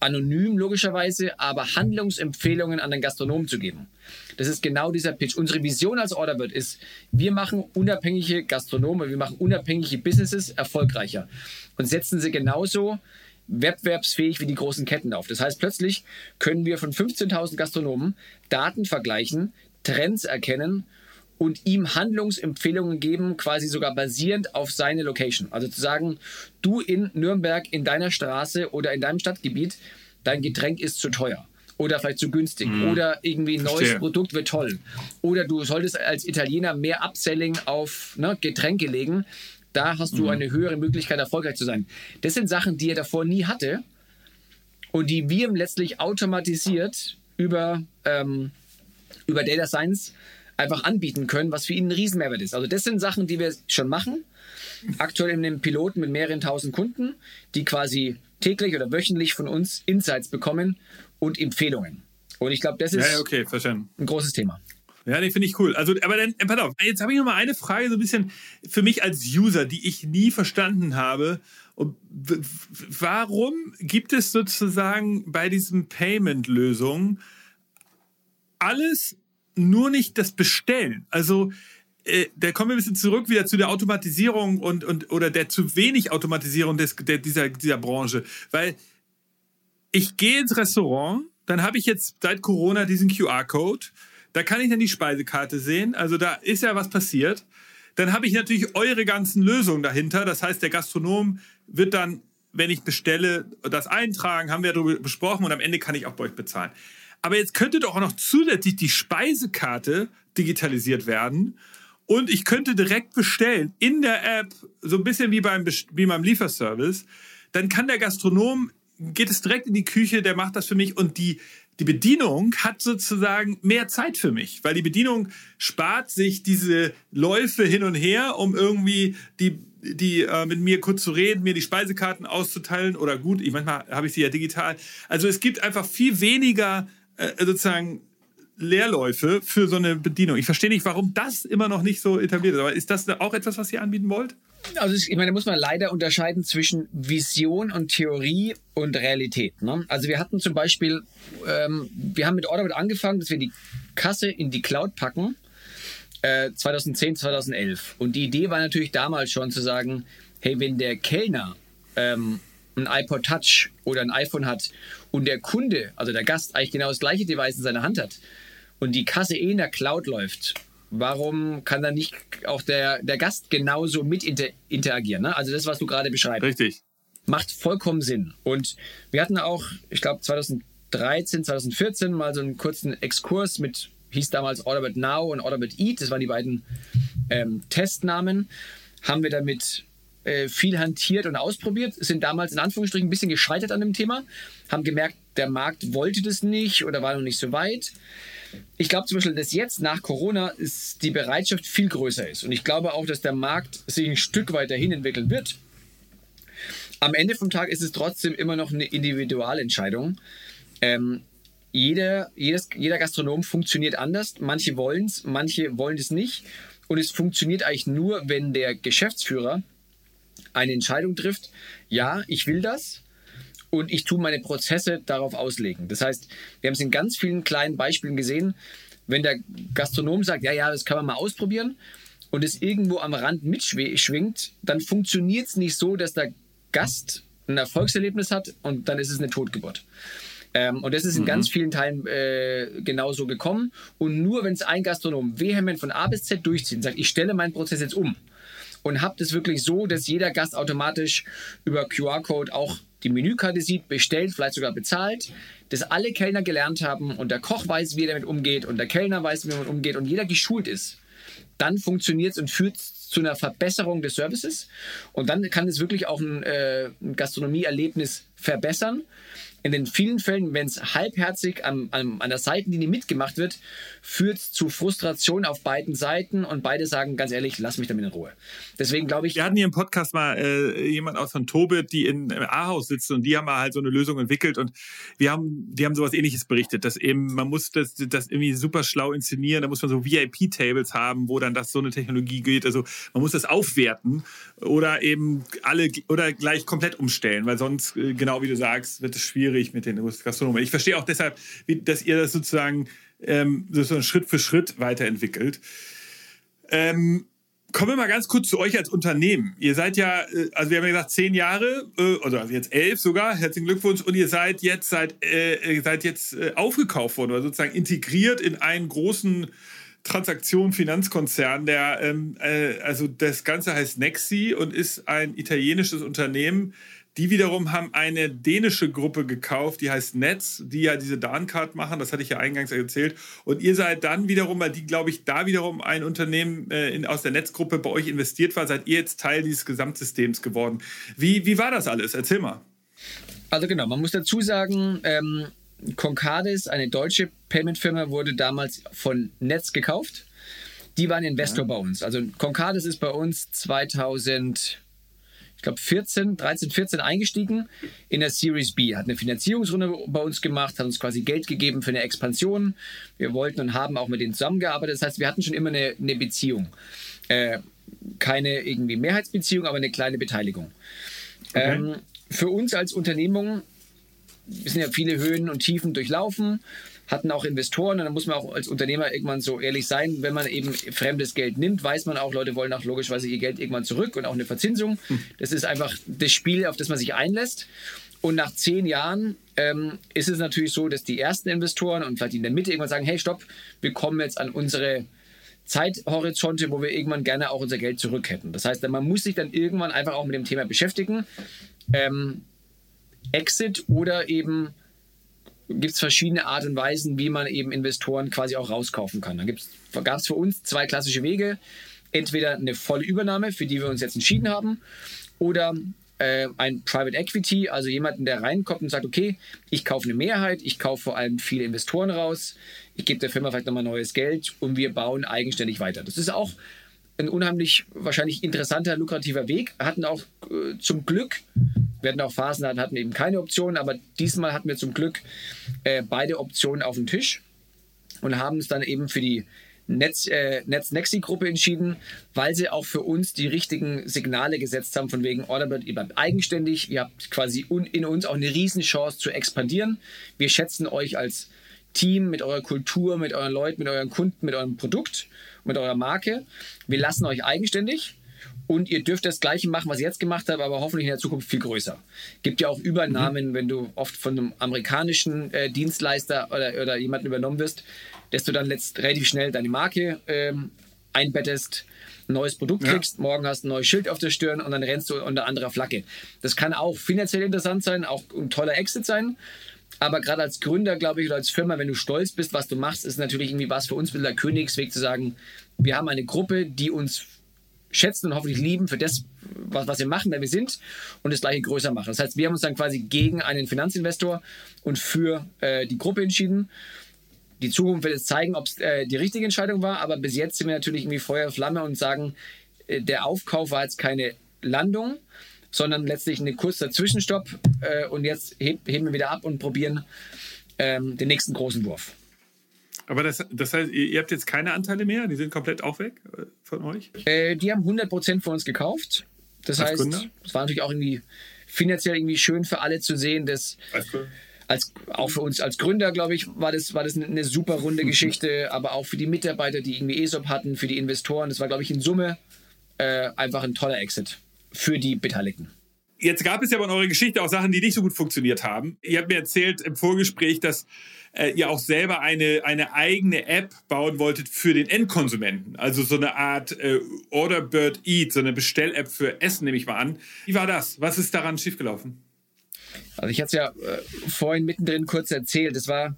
[SPEAKER 2] anonym logischerweise, aber Handlungsempfehlungen an den Gastronomen zu geben. Das ist genau dieser Pitch. Unsere Vision als Orderbird ist, wir machen unabhängige Gastronomen, wir machen unabhängige Businesses erfolgreicher und setzen sie genauso wettbewerbsfähig wie die großen Ketten auf. Das heißt, plötzlich können wir von 15.000 Gastronomen Daten vergleichen, Trends erkennen und ihm Handlungsempfehlungen geben, quasi sogar basierend auf seine Location. Also zu sagen, du in Nürnberg, in deiner Straße oder in deinem Stadtgebiet, dein Getränk ist zu teuer oder vielleicht zu günstig mm. oder irgendwie ein neues Produkt wird toll oder du solltest als Italiener mehr Upselling auf ne, Getränke legen. Da hast du mm. eine höhere Möglichkeit, erfolgreich zu sein. Das sind Sachen, die er davor nie hatte und die wir letztlich automatisiert über, ähm, über Data Science einfach anbieten können, was für ihn ein Riesenmehrwert ist. Also das sind Sachen, die wir schon machen. Aktuell in dem Piloten mit mehreren tausend Kunden, die quasi täglich oder wöchentlich von uns Insights bekommen und Empfehlungen. Und ich glaube, das ist
[SPEAKER 1] ja, okay,
[SPEAKER 2] ein großes Thema.
[SPEAKER 1] Ja, den finde ich cool. Also, aber dann, pass auf, jetzt habe ich noch mal eine Frage, so ein bisschen für mich als User, die ich nie verstanden habe. Und warum gibt es sozusagen bei diesen Payment-Lösungen alles nur nicht das Bestellen. Also äh, da kommen wir ein bisschen zurück wieder zu der Automatisierung und, und oder der zu wenig Automatisierung des, der, dieser, dieser Branche. Weil ich gehe ins Restaurant, dann habe ich jetzt seit Corona diesen QR-Code. Da kann ich dann die Speisekarte sehen. Also da ist ja was passiert. Dann habe ich natürlich eure ganzen Lösungen dahinter. Das heißt, der Gastronom wird dann, wenn ich bestelle, das eintragen, haben wir darüber besprochen und am Ende kann ich auch bei euch bezahlen. Aber jetzt könnte doch auch noch zusätzlich die Speisekarte digitalisiert werden. Und ich könnte direkt bestellen in der App, so ein bisschen wie beim, wie beim Lieferservice. Dann kann der Gastronom, geht es direkt in die Küche, der macht das für mich und die, die Bedienung hat sozusagen mehr Zeit für mich, weil die Bedienung spart sich diese Läufe hin und her, um irgendwie die, die äh, mit mir kurz zu reden, mir die Speisekarten auszuteilen oder gut, ich, manchmal habe ich sie ja digital. Also es gibt einfach viel weniger äh, sozusagen Leerläufe für so eine Bedienung. Ich verstehe nicht, warum das immer noch nicht so etabliert ist. Aber ist das auch etwas, was ihr anbieten wollt?
[SPEAKER 2] Also ich meine, da muss man leider unterscheiden zwischen Vision und Theorie und Realität. Ne? Also wir hatten zum Beispiel, ähm, wir haben mit Orderbit angefangen, dass wir die Kasse in die Cloud packen, äh, 2010, 2011. Und die Idee war natürlich damals schon zu sagen, hey, wenn der Kellner ähm, ein iPod Touch oder ein iPhone hat und der Kunde, also der Gast, eigentlich genau das gleiche Device in seiner Hand hat und die Kasse eh in der Cloud läuft, warum kann dann nicht auch der, der Gast genauso mit inter interagieren? Ne? Also das, was du gerade beschreibst.
[SPEAKER 1] Richtig.
[SPEAKER 2] Macht vollkommen Sinn. Und wir hatten auch, ich glaube 2013, 2014 mal so einen kurzen Exkurs mit, hieß damals Orderbit Now und Orderbit Eat, das waren die beiden ähm, Testnamen, haben wir damit äh, viel hantiert und ausprobiert, sind damals in Anführungsstrichen ein bisschen gescheitert an dem Thema, haben gemerkt, der Markt wollte das nicht oder war noch nicht so weit. Ich glaube zum Beispiel, dass jetzt nach Corona ist die Bereitschaft viel größer ist. Und ich glaube auch, dass der Markt sich ein Stück weit dahin entwickeln wird. am Ende vom Tag ist es trotzdem immer noch eine Individualentscheidung. Ähm, jeder, jedes, jeder Gastronom funktioniert anders. Manche wollen es, manche wollen es nicht. Und es funktioniert eigentlich nur, wenn der Geschäftsführer eine Entscheidung trifft, ja, ich will das und ich tue meine Prozesse darauf auslegen. Das heißt, wir haben es in ganz vielen kleinen Beispielen gesehen, wenn der Gastronom sagt, ja, ja, das kann man mal ausprobieren und es irgendwo am Rand mitschwingt, dann funktioniert es nicht so, dass der Gast ein Erfolgserlebnis hat und dann ist es eine Totgeburt. Ähm, und das ist in mhm. ganz vielen Teilen äh, genauso gekommen. Und nur wenn es ein Gastronom vehement von A bis Z durchzieht und sagt, ich stelle meinen Prozess jetzt um und habe das wirklich so, dass jeder Gast automatisch über QR-Code auch die Menükarte sieht, bestellt, vielleicht sogar bezahlt, dass alle Kellner gelernt haben und der Koch weiß, wie er damit umgeht und der Kellner weiß, wie er damit umgeht und jeder geschult ist, dann funktioniert es und führt zu einer Verbesserung des Services. Und dann kann es wirklich auch ein, äh, ein Gastronomieerlebnis verbessern in den vielen Fällen, wenn es halbherzig an, an, an der Seitenlinie mitgemacht wird, führt es zu Frustration auf beiden Seiten und beide sagen ganz ehrlich, lass mich damit in Ruhe. Deswegen glaube ich.
[SPEAKER 1] Wir hatten hier im Podcast mal äh, jemand aus von Tobit, die in, im A-Haus sitzen und die haben halt so eine Lösung entwickelt und wir haben, die haben sowas ähnliches berichtet, dass eben, man muss das, das irgendwie super schlau inszenieren, da muss man so VIP-Tables haben, wo dann das so eine Technologie geht. Also man muss das aufwerten oder eben alle oder gleich komplett umstellen, weil sonst, äh, genau wie du sagst, wird es schwierig schwierig mit den Gastronomen. Ich verstehe auch deshalb, wie, dass ihr das sozusagen ähm, so Schritt für Schritt weiterentwickelt. Ähm, kommen wir mal ganz kurz zu euch als Unternehmen. Ihr seid ja, äh, also wir haben ja gesagt, zehn Jahre, äh, oder jetzt elf sogar, herzlichen Glückwunsch, und ihr seid jetzt, seid, äh, seid jetzt äh, aufgekauft worden oder sozusagen integriert in einen großen Transaktion Finanzkonzern, der ähm, äh, also das Ganze heißt Nexi und ist ein italienisches Unternehmen, die wiederum haben eine dänische Gruppe gekauft, die heißt Netz, die ja diese Darncard machen, das hatte ich ja eingangs erzählt. Und ihr seid dann wiederum, weil die, glaube ich, da wiederum ein Unternehmen äh, in, aus der Netzgruppe bei euch investiert war, seid ihr jetzt Teil dieses Gesamtsystems geworden. Wie, wie war das alles? Erzähl mal.
[SPEAKER 2] Also genau, man muss dazu sagen, ähm, Concardis, eine deutsche Payment-Firma, wurde damals von Netz gekauft. Die waren Investor ja. bei uns. Also Concardis ist bei uns 2000 glaube 14, 13, 14 eingestiegen in der Series B, hat eine Finanzierungsrunde bei uns gemacht, hat uns quasi Geld gegeben für eine Expansion. Wir wollten und haben auch mit denen zusammengearbeitet. Das heißt, wir hatten schon immer eine, eine Beziehung. Äh, keine irgendwie Mehrheitsbeziehung, aber eine kleine Beteiligung. Okay. Ähm, für uns als Unternehmung sind ja viele Höhen und Tiefen durchlaufen hatten auch Investoren und da muss man auch als Unternehmer irgendwann so ehrlich sein, wenn man eben fremdes Geld nimmt, weiß man auch, Leute wollen auch logischerweise ihr Geld irgendwann zurück und auch eine Verzinsung. Hm. Das ist einfach das Spiel, auf das man sich einlässt. Und nach zehn Jahren ähm, ist es natürlich so, dass die ersten Investoren und vielleicht in der Mitte irgendwann sagen, hey, stopp, wir kommen jetzt an unsere Zeithorizonte, wo wir irgendwann gerne auch unser Geld zurück hätten. Das heißt, man muss sich dann irgendwann einfach auch mit dem Thema beschäftigen. Ähm, Exit oder eben gibt es verschiedene Art und Weisen, wie man eben Investoren quasi auch rauskaufen kann. Da gab es für uns zwei klassische Wege. Entweder eine volle Übernahme, für die wir uns jetzt entschieden haben, oder äh, ein Private Equity, also jemanden, der reinkommt und sagt, okay, ich kaufe eine Mehrheit, ich kaufe vor allem viele Investoren raus, ich gebe der Firma vielleicht nochmal neues Geld und wir bauen eigenständig weiter. Das ist auch ein unheimlich wahrscheinlich interessanter, lukrativer Weg. Hatten auch äh, zum Glück, wir hatten auch Phasen, hatten eben keine Optionen, aber diesmal hatten wir zum Glück äh, beide Optionen auf dem Tisch und haben es dann eben für die Netz, äh, Netz-Nexi-Gruppe entschieden, weil sie auch für uns die richtigen Signale gesetzt haben, von wegen Orderbird, ihr bleibt eigenständig, ihr habt quasi in uns auch eine Riesenchance zu expandieren. Wir schätzen euch als Team, mit eurer Kultur, mit euren Leuten, mit euren Kunden, mit eurem Produkt mit eurer Marke. Wir lassen euch eigenständig und ihr dürft das Gleiche machen, was ihr jetzt gemacht habt, aber hoffentlich in der Zukunft viel größer. Gibt ja auch Übernahmen, mhm. wenn du oft von einem amerikanischen äh, Dienstleister oder, oder jemanden übernommen wirst, dass du dann letzt, relativ schnell deine Marke ähm, einbettest, ein neues Produkt kriegst, ja. morgen hast du ein neues Schild auf der Stirn und dann rennst du unter anderer Flagge. Das kann auch finanziell interessant sein, auch ein toller Exit sein. Aber gerade als Gründer, glaube ich, oder als Firma, wenn du stolz bist, was du machst, ist natürlich irgendwie was für uns ein der Königsweg zu sagen, wir haben eine Gruppe, die uns schätzen und hoffentlich lieben für das, was, was wir machen, wer wir sind und das gleiche größer machen. Das heißt, wir haben uns dann quasi gegen einen Finanzinvestor und für äh, die Gruppe entschieden. Die Zukunft wird jetzt zeigen, ob es äh, die richtige Entscheidung war, aber bis jetzt sind wir natürlich irgendwie Feuer Flamme und sagen, äh, der Aufkauf war jetzt keine Landung, sondern letztlich eine kurzer Zwischenstopp äh, und jetzt heb, heben wir wieder ab und probieren ähm, den nächsten großen Wurf.
[SPEAKER 1] Aber das, das heißt, ihr, habt jetzt keine Anteile mehr? Die sind komplett auch weg äh, von euch?
[SPEAKER 2] Äh, die haben 100% von uns gekauft. Das Als heißt, es war natürlich auch irgendwie finanziell irgendwie schön für alle zu sehen, dass als, auch für uns als Gründer, glaube ich, war das, war das eine super runde Geschichte, aber auch für die Mitarbeiter, die irgendwie ESOP hatten, für die Investoren. Das war, glaube ich, in Summe äh, einfach ein toller Exit für die Beteiligten.
[SPEAKER 1] Jetzt gab es ja bei eurer Geschichte auch Sachen, die nicht so gut funktioniert haben. Ihr habt mir erzählt im Vorgespräch, dass äh, ihr auch selber eine, eine eigene App bauen wolltet für den Endkonsumenten. Also so eine Art äh, Orderbird Eat, so eine Bestell-App für Essen, nehme ich mal an. Wie war das? Was ist daran schiefgelaufen?
[SPEAKER 2] Also ich hatte es ja äh, vorhin mittendrin kurz erzählt. Es war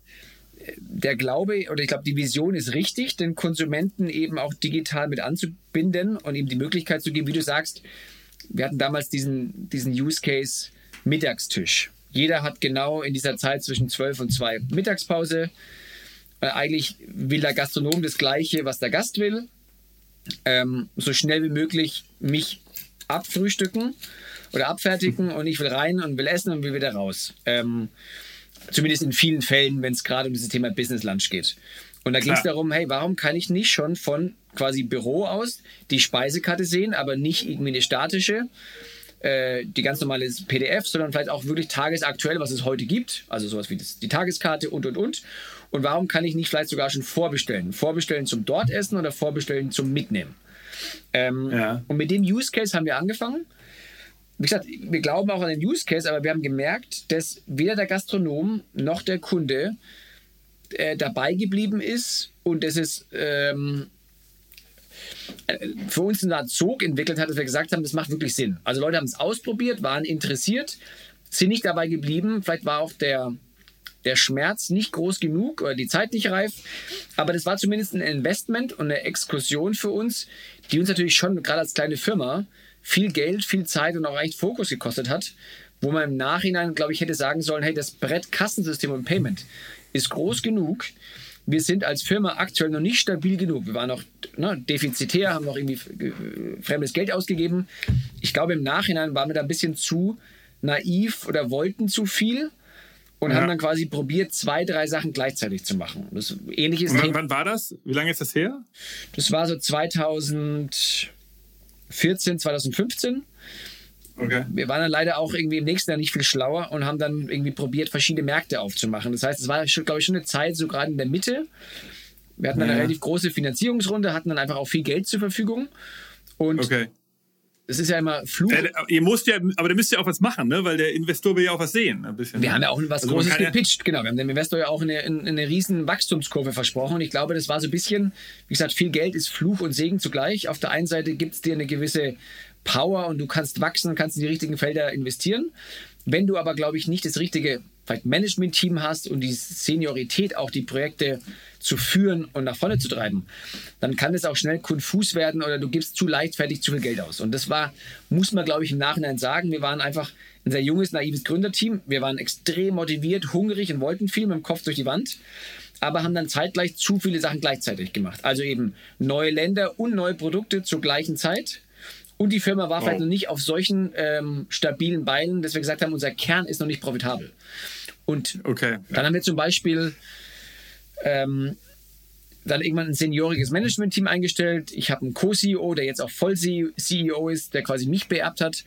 [SPEAKER 2] äh, der Glaube oder ich glaube, die Vision ist richtig, den Konsumenten eben auch digital mit anzubinden und ihm die Möglichkeit zu geben, wie du sagst, wir hatten damals diesen, diesen Use Case Mittagstisch. Jeder hat genau in dieser Zeit zwischen 12 und 2 Mittagspause. Äh, eigentlich will der Gastronom das Gleiche, was der Gast will. Ähm, so schnell wie möglich mich abfrühstücken oder abfertigen und ich will rein und will essen und will wieder raus. Ähm, zumindest in vielen Fällen, wenn es gerade um dieses Thema Business Lunch geht. Und da ging es darum, hey, warum kann ich nicht schon von quasi Büro aus die Speisekarte sehen, aber nicht irgendwie eine statische, äh, die ganz normale PDF, sondern vielleicht auch wirklich tagesaktuell, was es heute gibt, also sowas wie das, die Tageskarte und und und. Und warum kann ich nicht vielleicht sogar schon vorbestellen? Vorbestellen zum dort essen oder vorbestellen zum Mitnehmen? Ähm, ja. Und mit dem Use Case haben wir angefangen wie gesagt, wir glauben auch an den Use Case, aber wir haben gemerkt, dass weder der Gastronom noch der Kunde äh, dabei geblieben ist und dass es ähm, äh, für uns eine Art Zug entwickelt hat, dass wir gesagt haben, das macht wirklich Sinn. Also Leute haben es ausprobiert, waren interessiert, sind nicht dabei geblieben. Vielleicht war auch der, der Schmerz nicht groß genug oder die Zeit nicht reif. Aber das war zumindest ein Investment und eine Exkursion für uns, die uns natürlich schon gerade als kleine Firma viel Geld, viel Zeit und auch echt Fokus gekostet hat, wo man im Nachhinein, glaube ich, hätte sagen sollen, hey, das Brett Kassensystem und Payment ist groß genug. Wir sind als Firma aktuell noch nicht stabil genug. Wir waren noch ne, defizitär, haben noch irgendwie fremdes Geld ausgegeben. Ich glaube, im Nachhinein waren wir da ein bisschen zu naiv oder wollten zu viel und ja. haben dann quasi probiert, zwei, drei Sachen gleichzeitig zu machen. Das ähnliches
[SPEAKER 1] wann, wann war das? Wie lange ist das her?
[SPEAKER 2] Das war so 2000. 2014, 2015. Okay. Wir waren dann leider auch irgendwie im nächsten Jahr nicht viel schlauer und haben dann irgendwie probiert, verschiedene Märkte aufzumachen. Das heißt, es war, glaube ich, schon eine Zeit, so gerade in der Mitte. Wir hatten ja. eine relativ große Finanzierungsrunde, hatten dann einfach auch viel Geld zur Verfügung. Und okay. Es ist ja immer Flug.
[SPEAKER 1] Der, ihr müsst ja, aber der müsst ja auch was machen, ne? weil der Investor will ja auch was sehen.
[SPEAKER 2] Ein bisschen, wir ne? haben ja auch was also Großes gepitcht, genau. Wir haben dem Investor ja auch eine, eine riesen Wachstumskurve versprochen. Und ich glaube, das war so ein bisschen, wie gesagt, viel Geld ist Fluch und Segen zugleich. Auf der einen Seite gibt es dir eine gewisse Power und du kannst wachsen kannst in die richtigen Felder investieren. Wenn du aber, glaube ich, nicht das richtige Management-Team hast und die Seniorität, auch die Projekte zu führen und nach vorne zu treiben, dann kann es auch schnell konfus werden oder du gibst zu leichtfertig zu viel Geld aus. Und das war, muss man, glaube ich, im Nachhinein sagen, wir waren einfach ein sehr junges, naives Gründerteam. Wir waren extrem motiviert, hungrig und wollten viel mit dem Kopf durch die Wand aber haben dann zeitgleich zu viele Sachen gleichzeitig gemacht. Also eben neue Länder und neue Produkte zur gleichen Zeit. Und die Firma war wow. vielleicht noch nicht auf solchen ähm, stabilen Beinen, dass wir gesagt haben, unser Kern ist noch nicht profitabel. Und okay. dann haben wir zum Beispiel ähm, dann irgendwann ein senioriges Management-Team eingestellt. Ich habe einen Co-CEO, der jetzt auch Voll-CEO ist, der quasi mich beerbt hat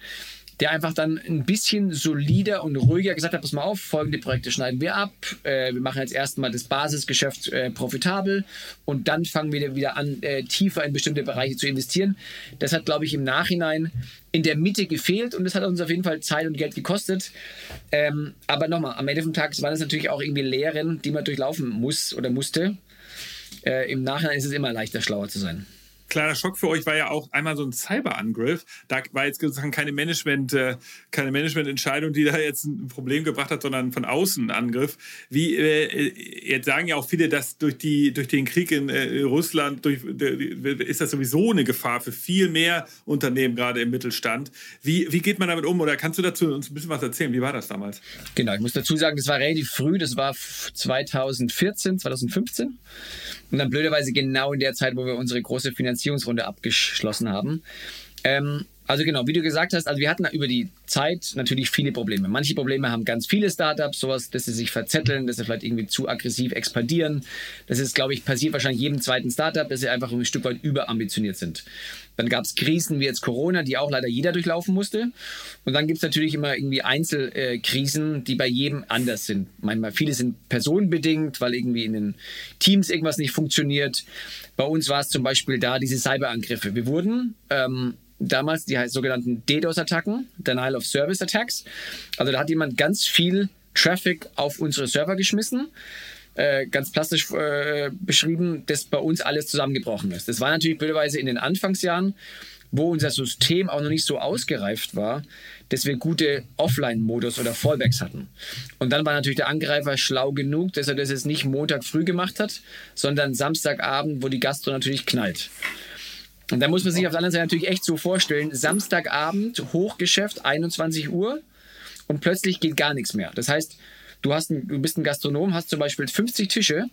[SPEAKER 2] der einfach dann ein bisschen solider und ruhiger gesagt hat, pass mal auf, folgende Projekte schneiden wir ab, äh, wir machen jetzt erstmal das Basisgeschäft äh, profitabel und dann fangen wir wieder an, äh, tiefer in bestimmte Bereiche zu investieren. Das hat, glaube ich, im Nachhinein in der Mitte gefehlt und das hat uns auf jeden Fall Zeit und Geld gekostet. Ähm, aber nochmal, am Ende des Tages waren es natürlich auch irgendwie Lehren, die man durchlaufen muss oder musste. Äh, Im Nachhinein ist es immer leichter, schlauer zu sein
[SPEAKER 1] kleiner Schock für euch war ja auch einmal so ein Cyberangriff. Da war jetzt sozusagen keine Management, äh, keine Managemententscheidung, die da jetzt ein Problem gebracht hat, sondern von außen ein Angriff. Wie äh, jetzt sagen ja auch viele, dass durch die durch den Krieg in äh, Russland durch, ist das sowieso eine Gefahr für viel mehr Unternehmen gerade im Mittelstand. Wie wie geht man damit um? Oder kannst du dazu uns ein bisschen was erzählen? Wie war das damals?
[SPEAKER 2] Genau, ich muss dazu sagen, das war relativ früh. Das war 2014, 2015 und dann blöderweise genau in der Zeit, wo wir unsere große Finanzierungsrunde abgeschlossen haben. Ähm, Also genau, wie du gesagt hast, also wir hatten über die Zeit natürlich viele Probleme. Manche Probleme haben ganz viele Startups, sowas, dass sie sich verzetteln, dass sie vielleicht irgendwie zu aggressiv expandieren. Das ist, glaube ich, passiert wahrscheinlich jedem zweiten Startup, dass sie einfach ein Stück weit überambitioniert sind. Dann gab es Krisen wie jetzt Corona, die auch leider jeder durchlaufen musste. Und dann gibt es natürlich immer irgendwie Einzelkrisen, die bei jedem anders sind. Manchmal viele sind personenbedingt, weil irgendwie in den Teams irgendwas nicht funktioniert. Bei uns war es zum Beispiel da diese Cyberangriffe. Wir wurden ähm, damals die sogenannten DDoS-Attacken, Denial of Service Attacks. Also da hat jemand ganz viel Traffic auf unsere Server geschmissen. Äh, ganz plastisch äh, beschrieben, dass bei uns alles zusammengebrochen ist. Das war natürlich blöderweise in den Anfangsjahren, wo unser System auch noch nicht so ausgereift war, dass wir gute Offline-Modus oder Fallbacks hatten. Und dann war natürlich der Angreifer schlau genug, dass er das jetzt nicht Montag früh gemacht hat, sondern Samstagabend, wo die Gastro natürlich knallt. Und da muss man sich auf der anderen Seite natürlich echt so vorstellen, Samstagabend, Hochgeschäft, 21 Uhr und plötzlich geht gar nichts mehr. Das heißt, du, hast ein, du bist ein Gastronom, hast zum Beispiel 50 Tische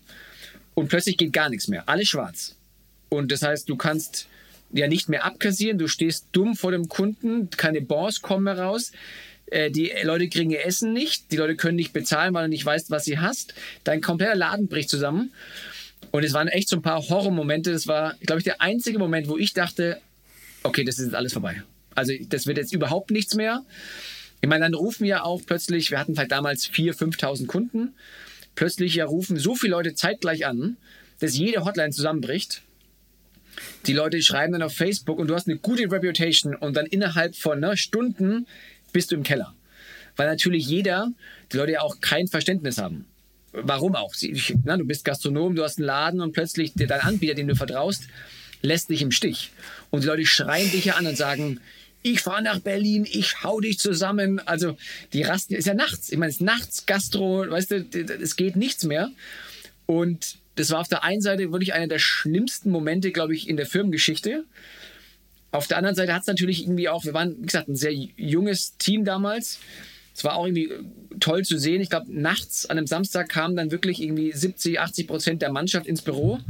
[SPEAKER 2] und plötzlich geht gar nichts mehr. Alles schwarz. Und das heißt, du kannst ja nicht mehr abkassieren, du stehst dumm vor dem Kunden, keine Bons kommen mehr raus. Äh, die Leute kriegen ihr Essen nicht, die Leute können nicht bezahlen, weil du nicht weißt, was sie hast. Dein kompletter Laden bricht zusammen. Und es waren echt so ein paar Horrormomente. Das war, glaube ich, der einzige Moment, wo ich dachte, okay, das ist jetzt alles vorbei. Also das wird jetzt überhaupt nichts mehr. Ich meine, dann rufen ja auch plötzlich, wir hatten vielleicht damals 4.000, 5.000 Kunden, plötzlich ja rufen so viele Leute zeitgleich an, dass jede Hotline zusammenbricht. Die Leute schreiben dann auf Facebook und du hast eine gute Reputation und dann innerhalb von ne, Stunden bist du im Keller. Weil natürlich jeder, die Leute ja auch kein Verständnis haben warum auch? Na, du bist Gastronom, du hast einen Laden und plötzlich dein Anbieter, dem du vertraust, lässt dich im Stich. Und die Leute schreien dich ja an und sagen, ich fahre nach Berlin, ich hau dich zusammen. Also die Rasten ist ja nachts. Ich meine, es ist nachts, Gastro, weißt du, es geht nichts mehr. Und das war auf der einen Seite wirklich einer der schlimmsten Momente, glaube ich, in der Firmengeschichte. Auf der anderen Seite hat es natürlich irgendwie auch, wir waren, wie gesagt, ein sehr junges Team damals. Es war auch irgendwie toll zu sehen. Ich glaube, nachts an einem Samstag kamen dann wirklich irgendwie 70, 80 Prozent der Mannschaft ins Büro.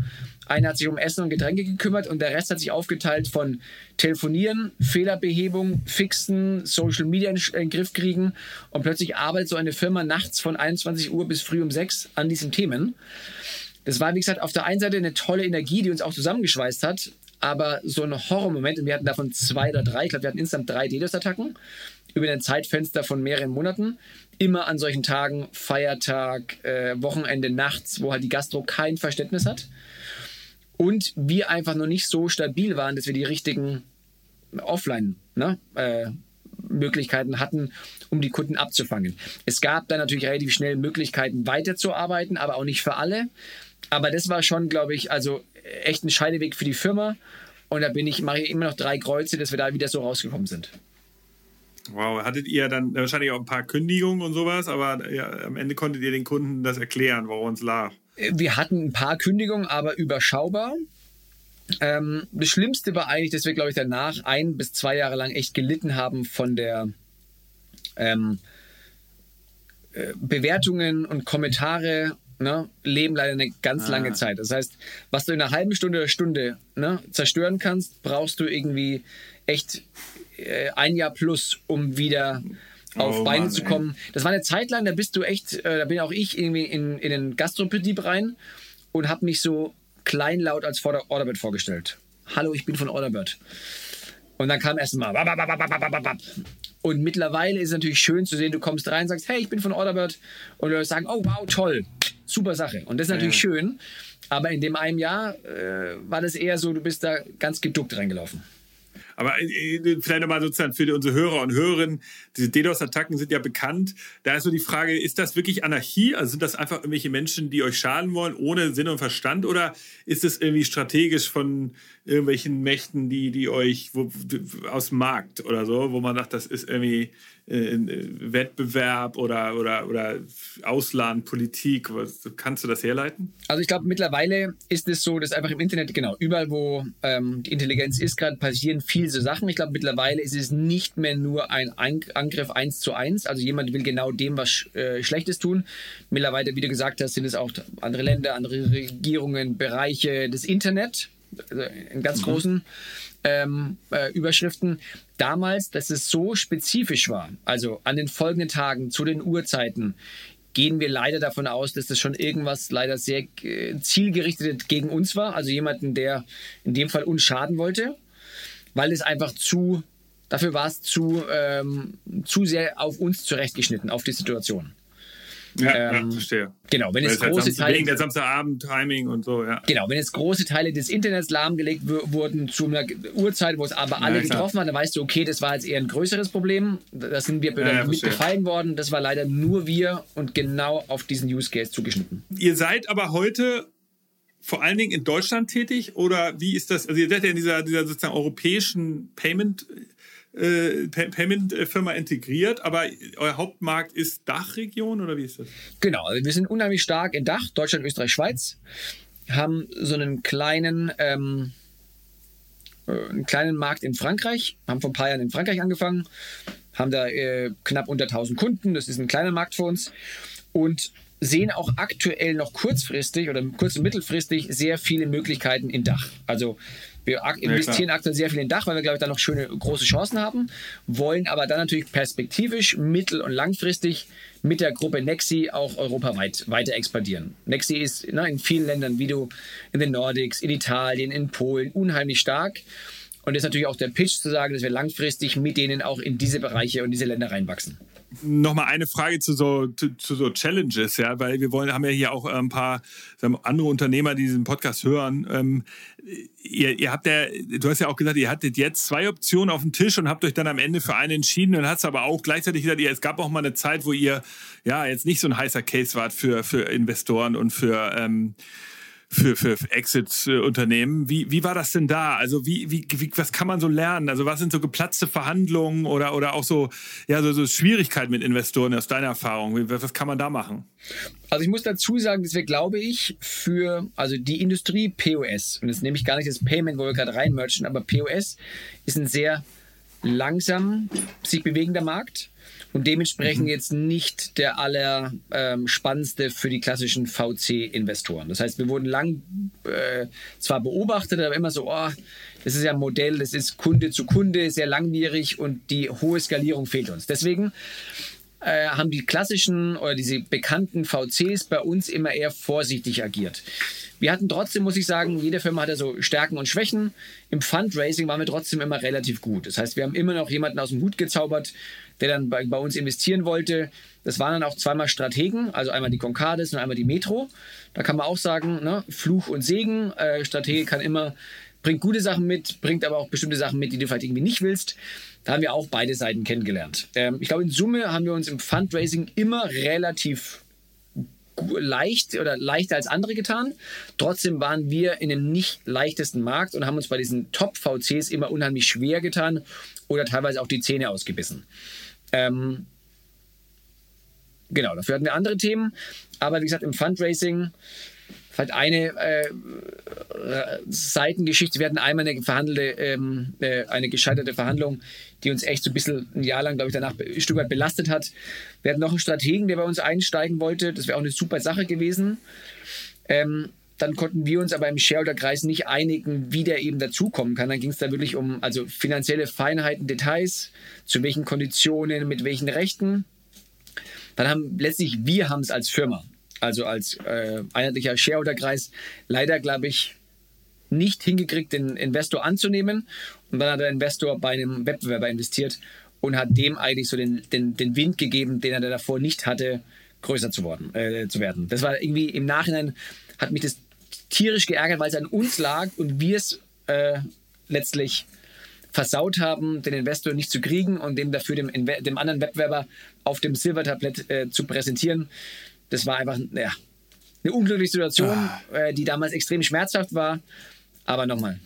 [SPEAKER 2] Einer hat sich um Essen und Getränke gekümmert und der Rest hat sich aufgeteilt von Telefonieren, Fehlerbehebung, Fixen, Social Media in den Griff kriegen. Und plötzlich arbeitet so eine Firma nachts von 21 Uhr bis früh um 6 an diesen Themen. Das war, wie gesagt, auf der einen Seite eine tolle Energie, die uns auch zusammengeschweißt hat, aber so ein Horrormoment, und wir hatten davon zwei oder drei, ich glaube, wir hatten insgesamt drei DDoS-Attacken über ein Zeitfenster von mehreren Monaten. Immer an solchen Tagen, Feiertag, äh, Wochenende, nachts, wo halt die Gastro kein Verständnis hat. Und wir einfach noch nicht so stabil waren, dass wir die richtigen Offline ne, äh, Möglichkeiten hatten, um die Kunden abzufangen. Es gab dann natürlich relativ schnell Möglichkeiten weiterzuarbeiten, aber auch nicht für alle. Aber das war schon, glaube ich, also echt ein Scheideweg für die Firma. Und da bin ich, mache ich immer noch drei Kreuze, dass wir da wieder so rausgekommen sind.
[SPEAKER 1] Wow, hattet ihr dann wahrscheinlich auch ein paar Kündigungen und sowas, aber ja, am Ende konntet ihr den Kunden das erklären, woran es lag?
[SPEAKER 2] Wir hatten ein paar Kündigungen, aber überschaubar. Ähm, das Schlimmste war eigentlich, dass wir, glaube ich, danach ein bis zwei Jahre lang echt gelitten haben von der ähm, äh, Bewertungen und Kommentare ne, leben leider eine ganz ah. lange Zeit. Das heißt, was du in einer halben Stunde oder Stunde ne, zerstören kannst, brauchst du irgendwie echt äh, ein Jahr plus, um wieder auf oh, Beine Mann, zu kommen. Ey. Das war eine Zeit lang, da bist du echt, äh, da bin auch ich irgendwie in, in den Gastrobetrieb rein und habe mich so kleinlaut als Orderbird vorgestellt. Hallo, ich bin von Orderbird. Und dann kam erst mal. Und mittlerweile ist es natürlich schön zu sehen, du kommst rein, sagst, hey, ich bin von Orderbird. Und Leute sagen, oh wow, toll, super Sache. Und das ist natürlich ja. schön. Aber in dem einen Jahr äh, war das eher so, du bist da ganz geduckt reingelaufen.
[SPEAKER 1] Aber äh, äh, vielleicht nochmal sozusagen für unsere Hörer und Hörerinnen, diese DDoS-Attacken sind ja bekannt. Da ist so die Frage, ist das wirklich Anarchie? Also sind das einfach irgendwelche Menschen, die euch schaden wollen, ohne Sinn und Verstand? Oder ist es irgendwie strategisch von irgendwelchen Mächten, die, die euch wo, aus dem Markt oder so, wo man sagt, das ist irgendwie äh, Wettbewerb oder, oder, oder Auslandpolitik? Kannst du das herleiten?
[SPEAKER 2] Also ich glaube, mittlerweile ist es so, dass einfach im Internet, genau, überall, wo ähm, die Intelligenz ist, gerade passieren viele so Sachen. Ich glaube, mittlerweile ist es nicht mehr nur ein Angriff eins zu eins. Also jemand will genau dem was äh, Schlechtes tun. Mittlerweile, wie du gesagt hast, sind es auch andere Länder, andere Regierungen, Bereiche, das Internet in ganz großen ähm, äh, Überschriften. Damals, dass es so spezifisch war, also an den folgenden Tagen, zu den Uhrzeiten, gehen wir leider davon aus, dass das schon irgendwas leider sehr äh, zielgerichtet gegen uns war. Also jemanden, der in dem Fall uns schaden wollte, weil es einfach zu, dafür war es zu, ähm, zu sehr auf uns zurechtgeschnitten, auf die Situation.
[SPEAKER 1] Ja, ähm, ja, verstehe.
[SPEAKER 2] Genau, wenn
[SPEAKER 1] es
[SPEAKER 2] halt große
[SPEAKER 1] Samstag, Teile. Wegen der Samstagabend-Timing und so, ja.
[SPEAKER 2] Genau, wenn jetzt große Teile des Internets lahmgelegt wurden zu einer Uhrzeit, wo es aber alle ja, getroffen hat, dann weißt du, okay, das war jetzt eher ein größeres Problem. Da sind wir ja, mit befallen worden. Das war leider nur wir und genau auf diesen Use Case zugeschnitten.
[SPEAKER 1] Ihr seid aber heute vor allen Dingen in Deutschland tätig oder wie ist das? Also ihr seid ja in dieser, dieser sozusagen europäischen Payment äh, Payment-Firma integriert, aber euer Hauptmarkt ist Dachregion oder wie ist das?
[SPEAKER 2] Genau, wir sind unheimlich stark in Dach, Deutschland, Österreich, Schweiz, haben so einen kleinen, ähm, äh, einen kleinen Markt in Frankreich, haben vor ein paar Jahren in Frankreich angefangen, haben da äh, knapp unter 1000 Kunden, das ist ein kleiner Markt für uns. Und sehen auch aktuell noch kurzfristig oder kurz- und mittelfristig sehr viele Möglichkeiten in Dach. Also wir investieren ja, aktuell sehr viel in Dach, weil wir, glaube ich, da noch schöne große Chancen haben, wollen aber dann natürlich perspektivisch, mittel- und langfristig mit der Gruppe Nexi auch europaweit weiter expandieren. Nexi ist ne, in vielen Ländern, wie du in den Nordics, in Italien, in Polen, unheimlich stark. Und das ist natürlich auch der Pitch zu sagen, dass wir langfristig mit denen auch in diese Bereiche und diese Länder reinwachsen
[SPEAKER 1] nochmal eine Frage zu so, zu, zu, so Challenges, ja, weil wir wollen, haben ja hier auch ein paar sagen, andere Unternehmer, die diesen Podcast hören. Ähm, ihr, ihr habt ja, du hast ja auch gesagt, ihr hattet jetzt zwei Optionen auf dem Tisch und habt euch dann am Ende für eine entschieden und hast aber auch gleichzeitig gesagt, ihr, es gab auch mal eine Zeit, wo ihr ja jetzt nicht so ein heißer Case wart für, für Investoren und für ähm, für, für Exit-Unternehmen. Wie, wie war das denn da? Also wie, wie, wie, was kann man so lernen? Also was sind so geplatzte Verhandlungen oder, oder auch so, ja, so, so Schwierigkeiten mit Investoren aus deiner Erfahrung? Was kann man da machen?
[SPEAKER 2] Also ich muss dazu sagen, dass wir, glaube ich, für also die Industrie POS, und jetzt nehme ich gar nicht das Payment, wo wir gerade reinmerchen, aber POS ist ein sehr langsam sich bewegender Markt und dementsprechend mhm. jetzt nicht der allerspannendste ähm, für die klassischen VC-Investoren. Das heißt, wir wurden lang äh, zwar beobachtet, aber immer so, oh, das ist ja ein Modell, das ist Kunde zu Kunde, sehr langwierig und die hohe Skalierung fehlt uns. Deswegen äh, haben die klassischen oder diese bekannten VCs bei uns immer eher vorsichtig agiert. Wir hatten trotzdem, muss ich sagen, jede Firma hatte so Stärken und Schwächen. Im Fundraising waren wir trotzdem immer relativ gut. Das heißt, wir haben immer noch jemanden aus dem Hut gezaubert, der dann bei, bei uns investieren wollte. Das waren dann auch zweimal Strategen, also einmal die Concardis und einmal die Metro. Da kann man auch sagen, ne, Fluch und Segen. Äh, Stratege kann immer, bringt gute Sachen mit, bringt aber auch bestimmte Sachen mit, die du vielleicht irgendwie nicht willst. Da haben wir auch beide Seiten kennengelernt. Ähm, ich glaube, in Summe haben wir uns im Fundraising immer relativ leicht oder leichter als andere getan. Trotzdem waren wir in dem nicht leichtesten Markt und haben uns bei diesen Top-VCs immer unheimlich schwer getan oder teilweise auch die Zähne ausgebissen. Ähm, genau, dafür hatten wir andere Themen. Aber wie gesagt, im Fundraising vielleicht eine äh, Seitengeschichte. Wir hatten einmal eine verhandelte, ähm, äh, eine gescheiterte Verhandlung, die uns echt so ein bisschen ein Jahr lang, glaube ich, danach ein Stück weit belastet hat. Wir hatten noch einen Strategen, der bei uns einsteigen wollte. Das wäre auch eine super Sache gewesen. Ähm, dann konnten wir uns aber im Shareholder-Kreis nicht einigen, wie der eben dazukommen kann. Dann ging es da wirklich um also finanzielle Feinheiten, Details, zu welchen Konditionen, mit welchen Rechten. Dann haben letztlich wir haben es als Firma, also als äh, einheitlicher Shareholder-Kreis, leider, glaube ich, nicht hingekriegt, den Investor anzunehmen. Und dann hat der Investor bei einem Wettbewerber investiert und hat dem eigentlich so den, den, den Wind gegeben, den er davor nicht hatte, größer zu, worden, äh, zu werden. Das war irgendwie im Nachhinein hat mich das tierisch geärgert, weil es an uns lag und wir es äh, letztlich versaut haben, den Investor nicht zu kriegen und dem dafür dem, dem anderen Wettbewerber auf dem Silbertablett äh, zu präsentieren. Das war einfach ja, eine unglückliche Situation, ah. äh, die damals extrem schmerzhaft war. Aber nochmal,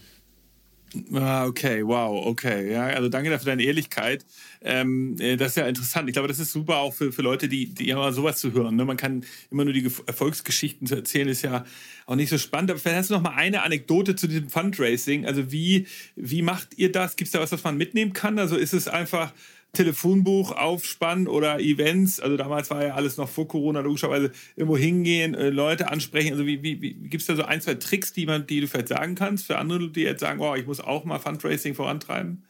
[SPEAKER 1] Ah, okay, wow, okay. Ja, also danke dafür deine Ehrlichkeit. Ähm, äh, das ist ja interessant. Ich glaube, das ist super auch für, für Leute, die, die immer sowas zu hören. Ne? Man kann immer nur die Erfolgsgeschichten zu erzählen, ist ja auch nicht so spannend. Aber vielleicht hast du noch mal eine Anekdote zu diesem Fundraising. Also wie, wie macht ihr das? Gibt es da was, was man mitnehmen kann? Also ist es einfach Telefonbuch aufspannen oder Events. Also damals war ja alles noch vor Corona, logischerweise irgendwo hingehen, äh, Leute ansprechen. Also wie, wie, wie gibt es da so ein, zwei Tricks, die man, die du vielleicht sagen kannst für andere, die jetzt sagen, oh, ich muss auch mal Fundraising vorantreiben?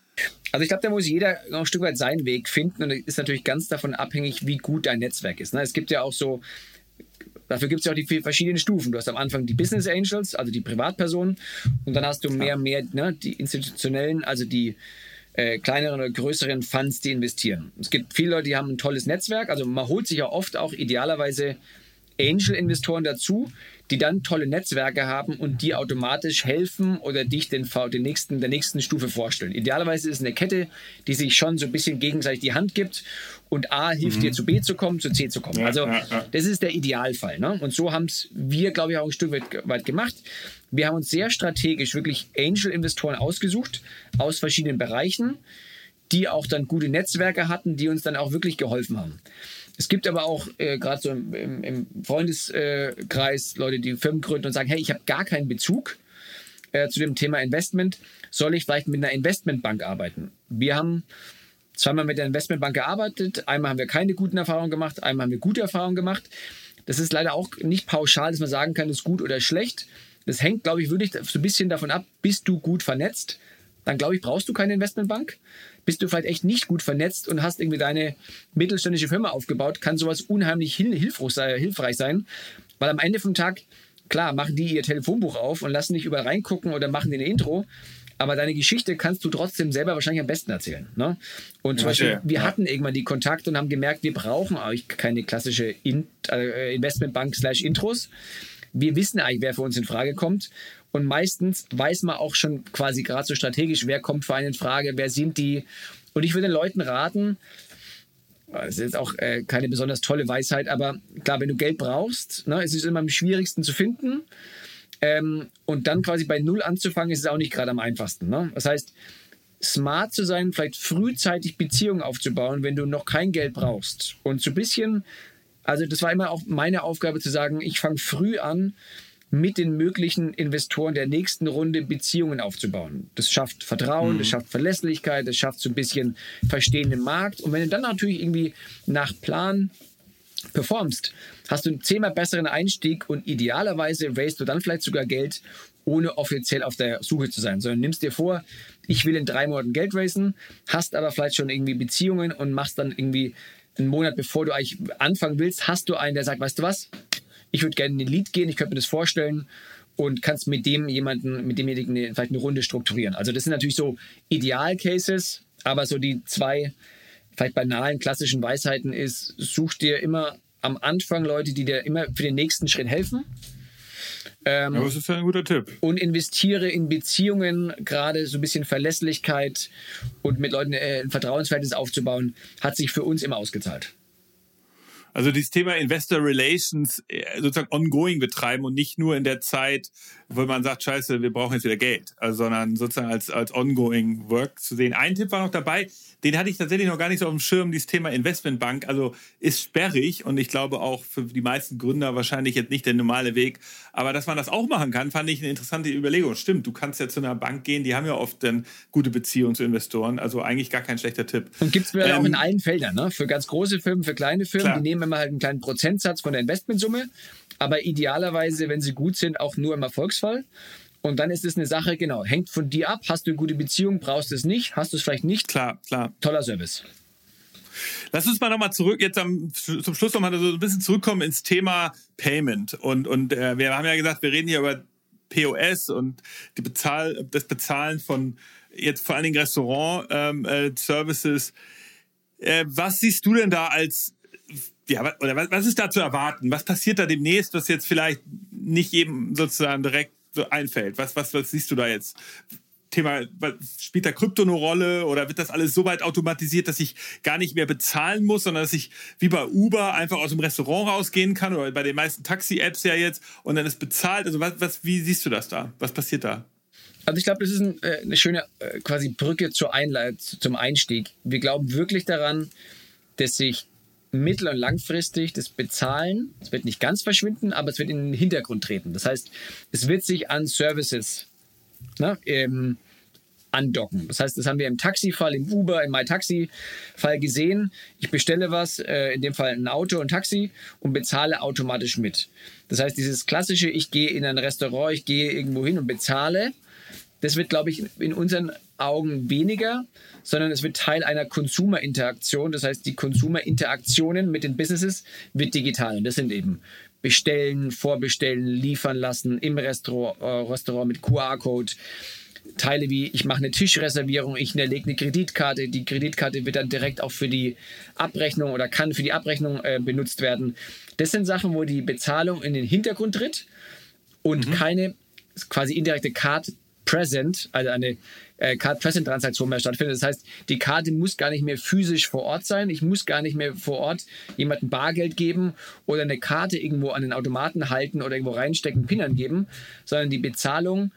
[SPEAKER 2] Also ich glaube, da muss jeder noch ein Stück weit seinen Weg finden und ist natürlich ganz davon abhängig, wie gut dein Netzwerk ist. Ne? Es gibt ja auch so Dafür gibt es ja auch die verschiedenen Stufen. Du hast am Anfang die Business Angels, also die Privatpersonen, und dann hast du mehr, mehr ne, die institutionellen, also die äh, kleineren oder größeren Funds, die investieren. Es gibt viele Leute, die haben ein tolles Netzwerk. Also man holt sich ja oft auch idealerweise Angel-Investoren dazu, die dann tolle Netzwerke haben und die automatisch helfen oder dich den, den nächsten, der nächsten Stufe vorstellen. Idealerweise ist es eine Kette, die sich schon so ein bisschen gegenseitig die Hand gibt und A hilft mhm. dir zu B zu kommen, zu C zu kommen. Ja, also ja, ja. das ist der Idealfall. Ne? Und so haben es wir, glaube ich, auch ein Stück weit gemacht. Wir haben uns sehr strategisch wirklich Angel-Investoren ausgesucht aus verschiedenen Bereichen, die auch dann gute Netzwerke hatten, die uns dann auch wirklich geholfen haben. Es gibt aber auch äh, gerade so im, im, Freundeskreis Leute, die Firmen gründen und sagen, hey, ich habe gar keinen Bezug äh, zu dem Thema Investment. Soll ich vielleicht mit einer Investmentbank arbeiten? Wir haben zweimal mit der Investmentbank gearbeitet. Einmal haben wir keine guten Erfahrungen gemacht, einmal haben wir gute Erfahrungen gemacht. Das ist leider auch nicht pauschal, dass man sagen kann, ist gut oder schlecht. Das hängt, glaube ich, wirklich so ein bisschen davon ab, bist du gut vernetzt? Dann glaube ich, brauchst du keine Investmentbank. Bist du vielleicht echt nicht gut vernetzt und hast irgendwie deine mittelständische Firma aufgebaut, kann sowas unheimlich hilfreich sein, weil am Ende vom Tag, klar, machen die ihr Telefonbuch auf und lassen dich überall reingucken oder machen dir eine Intro aber deine Geschichte kannst du trotzdem selber wahrscheinlich am besten erzählen. Ne? Und zum ja, Beispiel, wir ja. hatten irgendwann die Kontakte und haben gemerkt, wir brauchen eigentlich keine klassische In äh, Investmentbank slash Intros. Wir wissen eigentlich, wer für uns in Frage kommt. Und meistens weiß man auch schon quasi gerade so strategisch, wer kommt für einen in Frage, wer sind die. Und ich würde den Leuten raten, das ist jetzt auch äh, keine besonders tolle Weisheit, aber klar, wenn du Geld brauchst, ne, es ist immer am schwierigsten zu finden. Ähm, und dann quasi bei Null anzufangen, ist es auch nicht gerade am einfachsten. Ne? Das heißt, smart zu sein, vielleicht frühzeitig Beziehungen aufzubauen, wenn du noch kein Geld brauchst. Und so ein bisschen, also das war immer auch meine Aufgabe zu sagen, ich fange früh an, mit den möglichen Investoren der nächsten Runde Beziehungen aufzubauen. Das schafft Vertrauen, mhm. das schafft Verlässlichkeit, das schafft so ein bisschen Verstehen im Markt. Und wenn du dann natürlich irgendwie nach Plan performst, hast du einen zehnmal besseren Einstieg und idealerweise raisest du dann vielleicht sogar Geld, ohne offiziell auf der Suche zu sein, sondern nimmst dir vor, ich will in drei Monaten Geld raisen, hast aber vielleicht schon irgendwie Beziehungen und machst dann irgendwie einen Monat bevor du eigentlich anfangen willst, hast du einen, der sagt, weißt du was, ich würde gerne in den Lead gehen, ich könnte mir das vorstellen und kannst mit dem jemanden, mit demjenigen vielleicht eine Runde strukturieren. Also das sind natürlich so Idealcases, aber so die zwei vielleicht banalen klassischen Weisheiten ist, such dir immer am Anfang Leute, die dir immer für den nächsten Schritt helfen.
[SPEAKER 1] Ähm, Aber das ist ja ein guter Tipp.
[SPEAKER 2] Und investiere in Beziehungen, gerade so ein bisschen Verlässlichkeit und mit Leuten äh, ein Vertrauensverhältnis aufzubauen, hat sich für uns immer ausgezahlt.
[SPEAKER 1] Also dieses Thema Investor Relations äh, sozusagen ongoing betreiben und nicht nur in der Zeit, wo man sagt, scheiße, wir brauchen jetzt wieder Geld, also, sondern sozusagen als, als ongoing Work zu sehen. Ein Tipp war noch dabei, den hatte ich tatsächlich noch gar nicht so auf dem Schirm, dieses Thema Investmentbank. Also ist sperrig und ich glaube auch für die meisten Gründer wahrscheinlich jetzt nicht der normale Weg. Aber dass man das auch machen kann, fand ich eine interessante Überlegung. Stimmt, du kannst ja zu einer Bank gehen, die haben ja oft dann gute Beziehungen zu Investoren. Also eigentlich gar kein schlechter Tipp.
[SPEAKER 2] Und gibt es ähm, auch in allen Feldern, ne? Für ganz große Firmen, für kleine Firmen, klar. die nehmen immer halt einen kleinen Prozentsatz von der Investmentsumme. Aber idealerweise, wenn sie gut sind, auch nur im Erfolgsfall. Und dann ist es eine Sache, genau, hängt von dir ab. Hast du eine gute Beziehung, brauchst du es nicht, hast du es vielleicht nicht.
[SPEAKER 1] Klar, klar.
[SPEAKER 2] Toller Service.
[SPEAKER 1] Lass uns mal nochmal zurück, jetzt am, zum Schluss nochmal so ein bisschen zurückkommen ins Thema Payment. Und, und äh, wir haben ja gesagt, wir reden hier über POS und die Bezahl, das Bezahlen von jetzt vor allen Dingen Restaurant-Services. Ähm, äh, äh, was siehst du denn da als, ja, oder was, was ist da zu erwarten? Was passiert da demnächst, was jetzt vielleicht nicht jedem sozusagen direkt so einfällt? Was, was, was siehst du da jetzt? Thema, spielt da Krypto eine Rolle oder wird das alles so weit automatisiert, dass ich gar nicht mehr bezahlen muss, sondern dass ich wie bei Uber einfach aus dem Restaurant rausgehen kann oder bei den meisten Taxi-Apps ja jetzt und dann ist bezahlt? Also was, was, wie siehst du das da? Was passiert da?
[SPEAKER 2] Also ich glaube, das ist ein, äh, eine schöne äh, quasi Brücke zur Einleit zum Einstieg. Wir glauben wirklich daran, dass sich mittel- und langfristig das Bezahlen, es wird nicht ganz verschwinden, aber es wird in den Hintergrund treten. Das heißt, es wird sich an Services ne, ähm, andocken. Das heißt, das haben wir im Taxifall, im Uber, im MyTaxi-Fall gesehen. Ich bestelle was, äh, in dem Fall ein Auto, ein Taxi und bezahle automatisch mit. Das heißt, dieses klassische, ich gehe in ein Restaurant, ich gehe irgendwo hin und bezahle, das wird, glaube ich, in unseren Augen weniger, sondern es wird Teil einer Consumer-Interaktion. Das heißt, die Consumer-Interaktionen mit den Businesses wird digital. Und das sind eben bestellen, vorbestellen, liefern lassen im Restaurant, äh, Restaurant mit QR-Code. Teile wie, ich mache eine Tischreservierung, ich lege eine Kreditkarte, die Kreditkarte wird dann direkt auch für die Abrechnung oder kann für die Abrechnung äh, benutzt werden. Das sind Sachen, wo die Bezahlung in den Hintergrund tritt und mhm. keine quasi indirekte Card Present, also eine äh, Card-Present-Transaktion mehr stattfindet. Das heißt, die Karte muss gar nicht mehr physisch vor Ort sein. Ich muss gar nicht mehr vor Ort jemandem Bargeld geben oder eine Karte irgendwo an den Automaten halten oder irgendwo reinstecken, PIN angeben, sondern die Bezahlung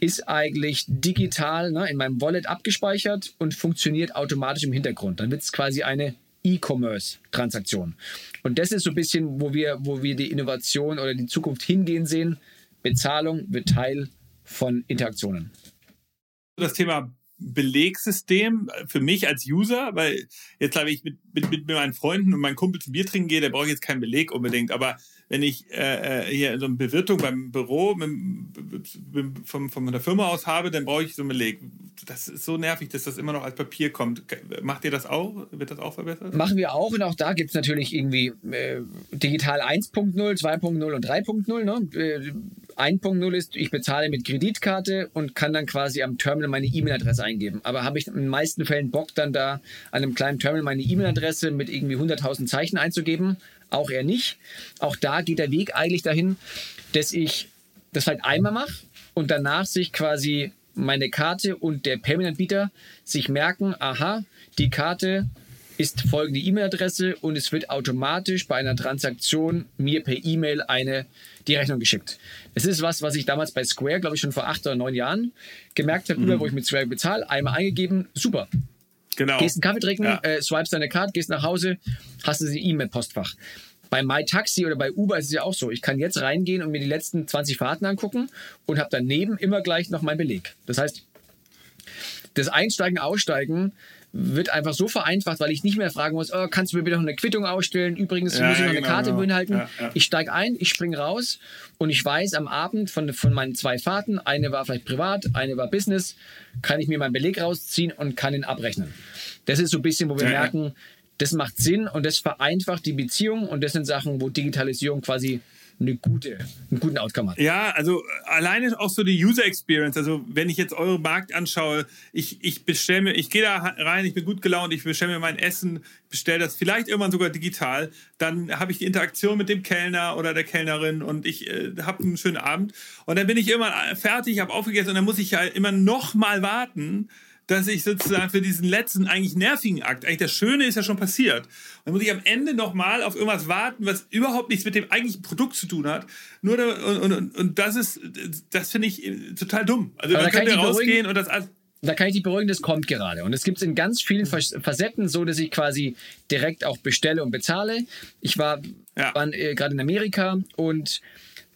[SPEAKER 2] ist eigentlich digital ne, in meinem Wallet abgespeichert und funktioniert automatisch im Hintergrund. Dann wird es quasi eine E-Commerce-Transaktion. Und das ist so ein bisschen, wo wir, wo wir die Innovation oder die Zukunft hingehen sehen. Bezahlung wird Teil von Interaktionen.
[SPEAKER 1] Das Thema Belegsystem für mich als User, weil jetzt glaube ich mit, mit, mit meinen Freunden und meinen Kumpels ein Bier trinken gehe, der brauche ich jetzt keinen Beleg unbedingt. Aber wenn ich äh, äh hier so eine Bewirtung beim Büro mit, mit, von, von der Firma aus habe, dann brauche ich so einen Beleg. Das ist so nervig, dass das immer noch als Papier kommt. Macht ihr das auch? Wird das auch verbessert?
[SPEAKER 2] Machen wir auch und auch da gibt es natürlich irgendwie äh, digital 1.0, 2.0 und 3.0. Ne? Äh, 1.0 ist, ich bezahle mit Kreditkarte und kann dann quasi am Terminal meine E-Mail-Adresse eingeben. Aber habe ich in den meisten Fällen Bock, dann da an einem kleinen Terminal meine E-Mail-Adresse mit irgendwie 100.000 Zeichen einzugeben? Auch eher nicht. Auch da geht der Weg eigentlich dahin, dass ich das halt einmal mache und danach sich quasi meine Karte und der Payment-Anbieter sich merken, aha, die Karte ist folgende E-Mail-Adresse und es wird automatisch bei einer Transaktion mir per E-Mail eine die Rechnung geschickt. Es ist was, was ich damals bei Square, glaube ich, schon vor acht oder neun Jahren gemerkt habe, mhm. wo ich mit Square bezahle, einmal eingegeben, super. Genau. Gehst einen Kaffee trinken, ja. äh, swipest deine Karte, gehst nach Hause, hast du sie E-Mail-Postfach. Bei MyTaxi oder bei Uber ist es ja auch so. Ich kann jetzt reingehen und mir die letzten 20 Fahrten angucken und habe daneben immer gleich noch meinen Beleg. Das heißt, das Einsteigen, Aussteigen wird einfach so vereinfacht, weil ich nicht mehr fragen muss, oh, kannst du mir bitte noch eine Quittung ausstellen? Übrigens ja, muss ich noch eine genau, Karte genau. beinhalten. Ja, ja. Ich steige ein, ich springe raus und ich weiß am Abend von, von meinen zwei Fahrten, eine war vielleicht privat, eine war Business, kann ich mir meinen Beleg rausziehen und kann ihn abrechnen. Das ist so ein bisschen, wo wir merken, das macht Sinn und das vereinfacht die Beziehung und das sind Sachen, wo Digitalisierung quasi eine gute, einen guten Outcome hat.
[SPEAKER 1] Ja, also alleine auch so die User Experience. Also wenn ich jetzt eure Markt anschaue, ich, ich bestelle mir, ich gehe da rein, ich bin gut gelaunt, ich bestelle mir mein Essen, bestelle das vielleicht irgendwann sogar digital, dann habe ich die Interaktion mit dem Kellner oder der Kellnerin und ich äh, habe einen schönen Abend und dann bin ich irgendwann fertig, habe aufgegessen und dann muss ich ja immer noch mal warten dass ich sozusagen für diesen letzten eigentlich nervigen Akt, eigentlich das Schöne ist ja schon passiert. Dann muss ich am Ende nochmal auf irgendwas warten, was überhaupt nichts mit dem eigentlichen Produkt zu tun hat. Nur da, und, und, und das ist, das finde ich total dumm. Also man könnte rausgehen und das
[SPEAKER 2] da kann ich dich beruhigen, das kommt gerade. Und es gibt es in ganz vielen Facetten so, dass ich quasi direkt auch bestelle und bezahle. Ich war, ja. war äh, gerade in Amerika und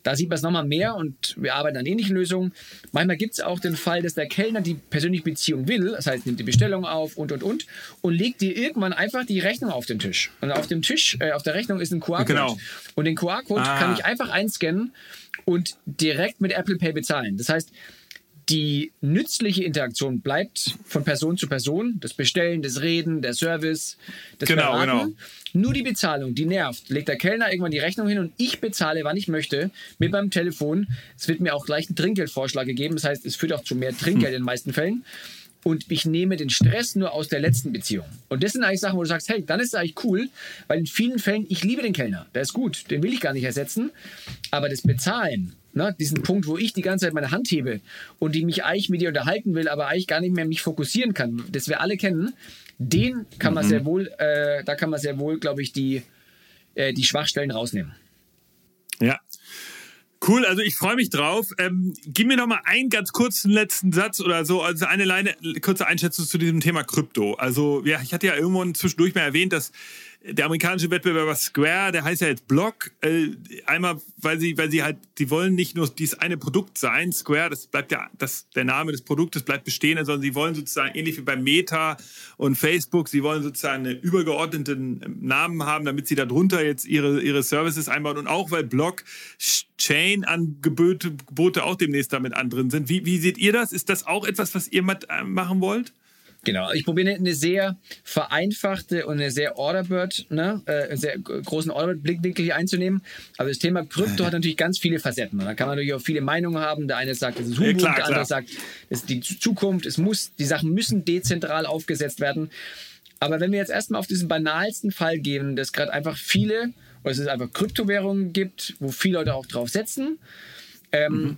[SPEAKER 2] da sieht man es nochmal mehr und wir arbeiten an ähnlichen Lösungen. Manchmal gibt es auch den Fall, dass der Kellner die persönliche Beziehung will, das heißt, nimmt die Bestellung auf und und und und legt dir irgendwann einfach die Rechnung auf den Tisch. Und auf dem Tisch, äh, auf der Rechnung ist ein QR-Code. Genau. Und den QR-Code ah. kann ich einfach einscannen und direkt mit Apple Pay bezahlen. Das heißt, die nützliche Interaktion bleibt von Person zu Person. Das Bestellen, das Reden, der Service, das genau, Beraten. Genau. Nur die Bezahlung, die nervt. Legt der Kellner irgendwann die Rechnung hin und ich bezahle, wann ich möchte, mit meinem Telefon. Es wird mir auch gleich ein Trinkgeldvorschlag gegeben. Das heißt, es führt auch zu mehr Trinkgeld hm. in den meisten Fällen und ich nehme den Stress nur aus der letzten Beziehung. Und das sind eigentlich Sachen, wo du sagst, hey, dann ist es eigentlich cool, weil in vielen Fällen, ich liebe den Kellner, der ist gut, den will ich gar nicht ersetzen, aber das Bezahlen, ne, diesen Punkt, wo ich die ganze Zeit meine Hand hebe und die mich eigentlich mit dir unterhalten will, aber eigentlich gar nicht mehr mich fokussieren kann, das wir alle kennen, den kann man mhm. sehr wohl, äh, da kann man sehr wohl, glaube ich, die, äh, die Schwachstellen rausnehmen.
[SPEAKER 1] Ja, Cool, also ich freue mich drauf. Ähm, gib mir noch mal einen ganz kurzen letzten Satz oder so, also eine Leine, kurze Einschätzung zu diesem Thema Krypto. Also ja, ich hatte ja irgendwann zwischendurch mal erwähnt, dass der amerikanische Wettbewerber Square, der heißt ja jetzt Block. Äh, einmal, weil sie, weil sie halt, die wollen nicht nur dieses eine Produkt sein, Square, das bleibt ja, das, der Name des Produktes bleibt bestehen, sondern sie wollen sozusagen ähnlich wie bei Meta und Facebook, sie wollen sozusagen einen übergeordneten Namen haben, damit sie darunter jetzt ihre, ihre Services einbauen und auch weil Block Chain-Angebote auch demnächst damit an drin sind. Wie, wie seht ihr das? Ist das auch etwas, was ihr äh, machen wollt?
[SPEAKER 2] Genau, ich probiere eine sehr vereinfachte und eine sehr Orderbird, ne, äh, sehr großen Orderbird-Blickwinkel hier einzunehmen. Also das Thema Krypto hat natürlich ganz viele Facetten. Und da kann man natürlich auch viele Meinungen haben. Der eine sagt, es ist Humbug, ja, der andere sagt, es ist die Zukunft, es muss, die Sachen müssen dezentral aufgesetzt werden. Aber wenn wir jetzt erstmal auf diesen banalsten Fall gehen, dass gerade einfach viele, oder es ist einfach Kryptowährungen gibt, wo viele Leute auch drauf setzen, ähm, mhm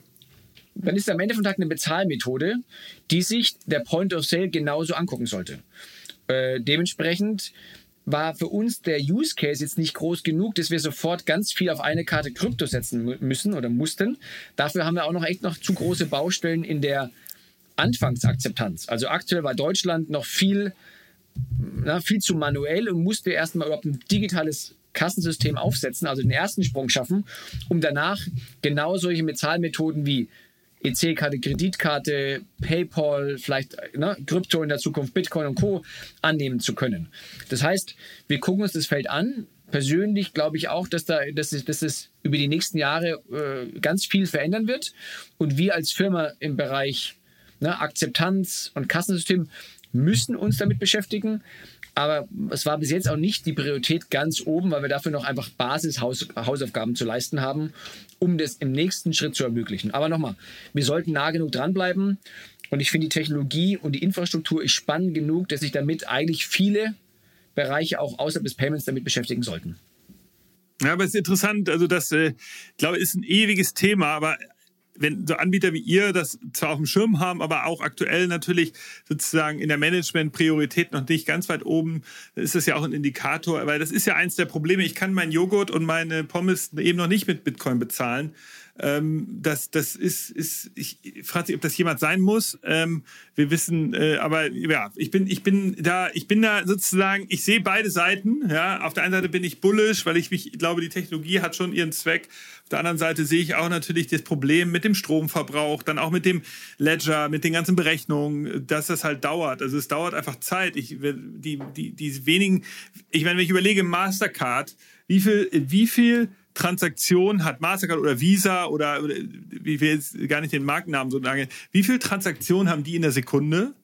[SPEAKER 2] dann ist am Ende von Tag eine Bezahlmethode, die sich der Point of Sale genauso angucken sollte. Äh, dementsprechend war für uns der Use Case jetzt nicht groß genug, dass wir sofort ganz viel auf eine Karte Krypto setzen müssen oder mussten. Dafür haben wir auch noch echt noch zu große Baustellen in der Anfangsakzeptanz. Also aktuell war Deutschland noch viel, na, viel zu manuell und musste erstmal überhaupt ein digitales Kassensystem aufsetzen, also den ersten Sprung schaffen, um danach genau solche Bezahlmethoden wie EC-Karte, Kreditkarte, PayPal, vielleicht ne, Krypto in der Zukunft, Bitcoin und Co. annehmen zu können. Das heißt, wir gucken uns das Feld an. Persönlich glaube ich auch, dass, da, dass, es, dass es über die nächsten Jahre äh, ganz viel verändern wird. Und wir als Firma im Bereich ne, Akzeptanz und Kassensystem müssen uns damit beschäftigen. Aber es war bis jetzt auch nicht die Priorität ganz oben, weil wir dafür noch einfach Basishausaufgaben zu leisten haben, um das im nächsten Schritt zu ermöglichen. Aber nochmal, wir sollten nah genug dranbleiben. Und ich finde die Technologie und die Infrastruktur ist spannend genug, dass sich damit eigentlich viele Bereiche auch außerhalb des Payments damit beschäftigen sollten.
[SPEAKER 1] Ja, aber es ist interessant, also das, äh, ich glaube, ist ein ewiges Thema, aber wenn so Anbieter wie ihr das zwar auf dem Schirm haben, aber auch aktuell natürlich sozusagen in der Management-Priorität noch nicht ganz weit oben, ist das ja auch ein Indikator, weil das ist ja eins der Probleme. Ich kann meinen Joghurt und meine Pommes eben noch nicht mit Bitcoin bezahlen. Ähm, das, das ist, ist ich frage mich, ob das jemand sein muss. Ähm, wir wissen, äh, aber ja, ich bin, ich bin da, ich bin da sozusagen, ich sehe beide Seiten. Ja, auf der einen Seite bin ich bullish, weil ich mich, ich glaube, die Technologie hat schon ihren Zweck. Auf der anderen Seite sehe ich auch natürlich das Problem mit dem Stromverbrauch, dann auch mit dem Ledger, mit den ganzen Berechnungen, dass das halt dauert. Also es dauert einfach Zeit. Ich, die, die, die wenigen, ich meine, wenn ich überlege, Mastercard, wie viel, wie viel Transaktion hat Mastercard oder Visa oder, oder wie wir jetzt gar nicht den Markennamen so lange, wie viel Transaktionen haben die in der Sekunde?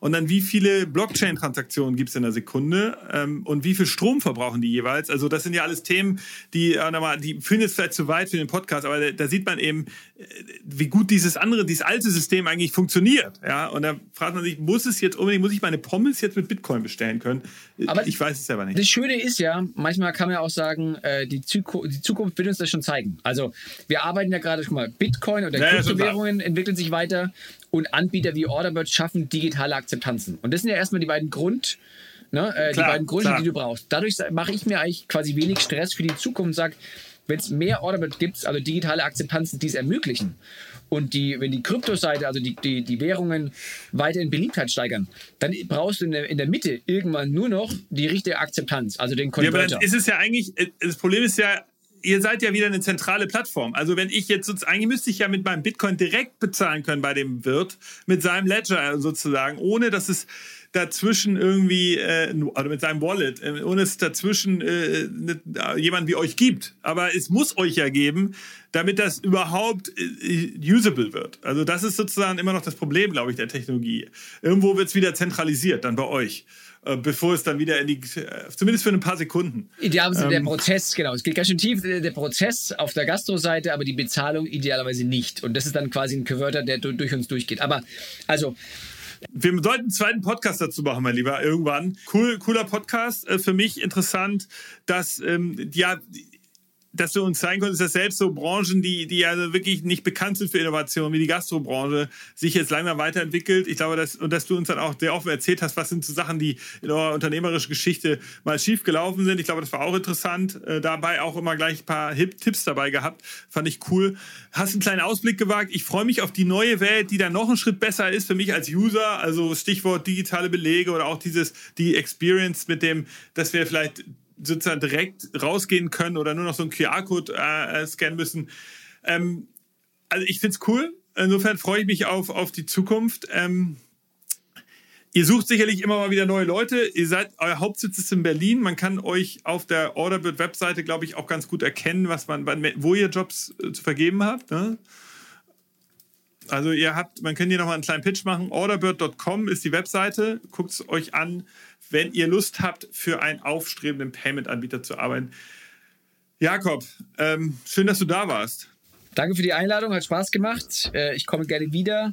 [SPEAKER 1] Und dann wie viele Blockchain-Transaktionen gibt es in der Sekunde ähm, und wie viel Strom verbrauchen die jeweils? Also das sind ja alles Themen, die, äh, die führen jetzt vielleicht zu weit für den Podcast, aber da, da sieht man eben, äh, wie gut dieses andere, dieses alte System eigentlich funktioniert. Ja? Und da fragt man sich, muss es jetzt unbedingt, muss ich meine Pommes jetzt mit Bitcoin bestellen können? Aber ich weiß es selber nicht.
[SPEAKER 2] Das Schöne ist ja, manchmal kann man ja auch sagen, äh, die, Zukunft, die Zukunft wird uns das schon zeigen. Also wir arbeiten ja gerade, guck mal, Bitcoin oder ja, Kryptowährungen entwickeln sich weiter und Anbieter wie Orderbird schaffen digitale Akzeptanzen. Und das sind ja erstmal die beiden Grund, ne, äh, klar, die beiden Gründe, klar. die du brauchst. Dadurch mache ich mir eigentlich quasi wenig Stress für die Zukunft und sage, wenn es mehr Orderbird gibt, also digitale Akzeptanzen, die es ermöglichen, und die, wenn die Kryptoseite, also die, die, die Währungen weiter in Beliebtheit steigern, dann brauchst du in der, in der Mitte irgendwann nur noch die richtige Akzeptanz, also den Converter. Ja, aber dann
[SPEAKER 1] ist es ja eigentlich, äh, das Problem ist ja, ihr seid ja wieder eine zentrale Plattform. Also wenn ich jetzt sozusagen, eigentlich müsste ich ja mit meinem Bitcoin direkt bezahlen können bei dem Wirt, mit seinem Ledger sozusagen, ohne dass es dazwischen irgendwie, äh, also mit seinem Wallet, äh, ohne es dazwischen äh, ne, jemand wie euch gibt. Aber es muss euch ja geben, damit das überhaupt äh, usable wird. Also das ist sozusagen immer noch das Problem, glaube ich, der Technologie. Irgendwo wird es wieder zentralisiert, dann bei euch. Äh, bevor es dann wieder in die, äh, zumindest für ein paar Sekunden.
[SPEAKER 2] Idealerweise ähm, der Prozess, genau. Es geht ganz schön tief, der Prozess auf der Gastro-Seite, aber die Bezahlung idealerweise nicht. Und das ist dann quasi ein Converter, der durch uns durchgeht. Aber, also,
[SPEAKER 1] wir sollten einen zweiten Podcast dazu machen, mein Lieber, irgendwann. Cool, cooler Podcast. Äh, für mich interessant, dass ähm, ja dass du uns zeigen konntest, dass selbst so Branchen, die, die ja wirklich nicht bekannt sind für Innovation, wie die Gastrobranche, sich jetzt langsam weiterentwickelt. Ich glaube, dass, und dass du uns dann auch sehr offen erzählt hast, was sind so Sachen, die in eurer unternehmerischen Geschichte mal schief gelaufen sind. Ich glaube, das war auch interessant. Äh, dabei auch immer gleich ein paar Hip Tipps dabei gehabt. Fand ich cool. Hast einen kleinen Ausblick gewagt. Ich freue mich auf die neue Welt, die dann noch einen Schritt besser ist für mich als User. Also Stichwort digitale Belege oder auch dieses, die Experience mit dem, dass wir vielleicht sozusagen direkt rausgehen können oder nur noch so einen QR-Code äh, scannen müssen. Ähm, also ich finde es cool. Insofern freue ich mich auf, auf die Zukunft. Ähm, Ihr sucht sicherlich immer mal wieder neue Leute. Ihr seid, euer Hauptsitz ist in Berlin. Man kann euch auf der Orderbird-Webseite, glaube ich, auch ganz gut erkennen, was man, wo ihr Jobs äh, zu vergeben habt. Ne? Also ihr habt, man kann hier nochmal einen kleinen Pitch machen. Orderbird.com ist die Webseite. Guckt es euch an, wenn ihr Lust habt, für einen aufstrebenden Payment-Anbieter zu arbeiten. Jakob, ähm, schön, dass du da warst.
[SPEAKER 2] Danke für die Einladung, hat Spaß gemacht. Äh, ich komme gerne wieder.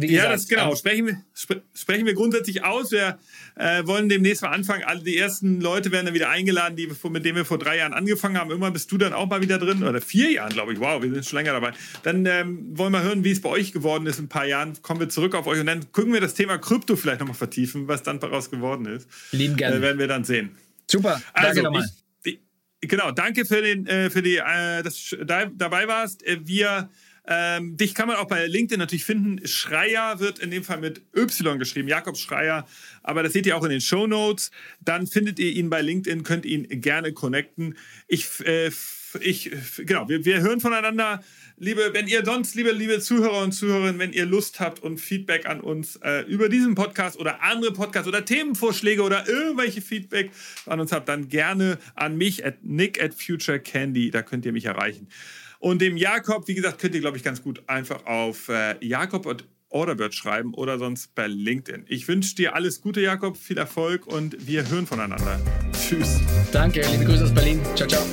[SPEAKER 1] Gesagt, ja, das genau. Ähm, sprechen wir, sp sprechen wir grundsätzlich aus. Wir äh, wollen demnächst mal anfangen. Alle die ersten Leute werden dann wieder eingeladen, die, mit denen wir vor drei Jahren angefangen haben. Irgendwann bist du dann auch mal wieder drin. Oder vier Jahren, glaube ich. Wow, wir sind schon länger dabei. Dann ähm, wollen wir hören, wie es bei euch geworden ist in ein paar Jahren. Kommen wir zurück auf euch und dann gucken wir das Thema Krypto vielleicht nochmal vertiefen, was dann daraus geworden ist.
[SPEAKER 2] Lieben gerne.
[SPEAKER 1] Äh, werden wir dann sehen.
[SPEAKER 2] Super. Danke also, nochmal.
[SPEAKER 1] Genau, danke für, den, äh, für die, äh, dass du dabei warst. Äh, wir ähm, dich kann man auch bei LinkedIn natürlich finden. Schreier wird in dem Fall mit Y geschrieben, Jakob Schreier. Aber das seht ihr auch in den Show Notes. Dann findet ihr ihn bei LinkedIn, könnt ihn gerne connecten. Ich, äh, ich genau, wir, wir hören voneinander. Liebe, wenn ihr sonst, liebe, liebe Zuhörer und Zuhörerinnen, wenn ihr Lust habt und Feedback an uns äh, über diesen Podcast oder andere Podcasts oder Themenvorschläge oder irgendwelche Feedback an uns habt, dann gerne an mich at nick at future candy. Da könnt ihr mich erreichen. Und dem Jakob, wie gesagt, könnt ihr, glaube ich, ganz gut einfach auf äh, Jakob und Orderbird schreiben oder sonst bei LinkedIn. Ich wünsche dir alles Gute, Jakob, viel Erfolg und wir hören voneinander. Tschüss.
[SPEAKER 2] Danke, liebe Grüße aus Berlin. Ciao, ciao.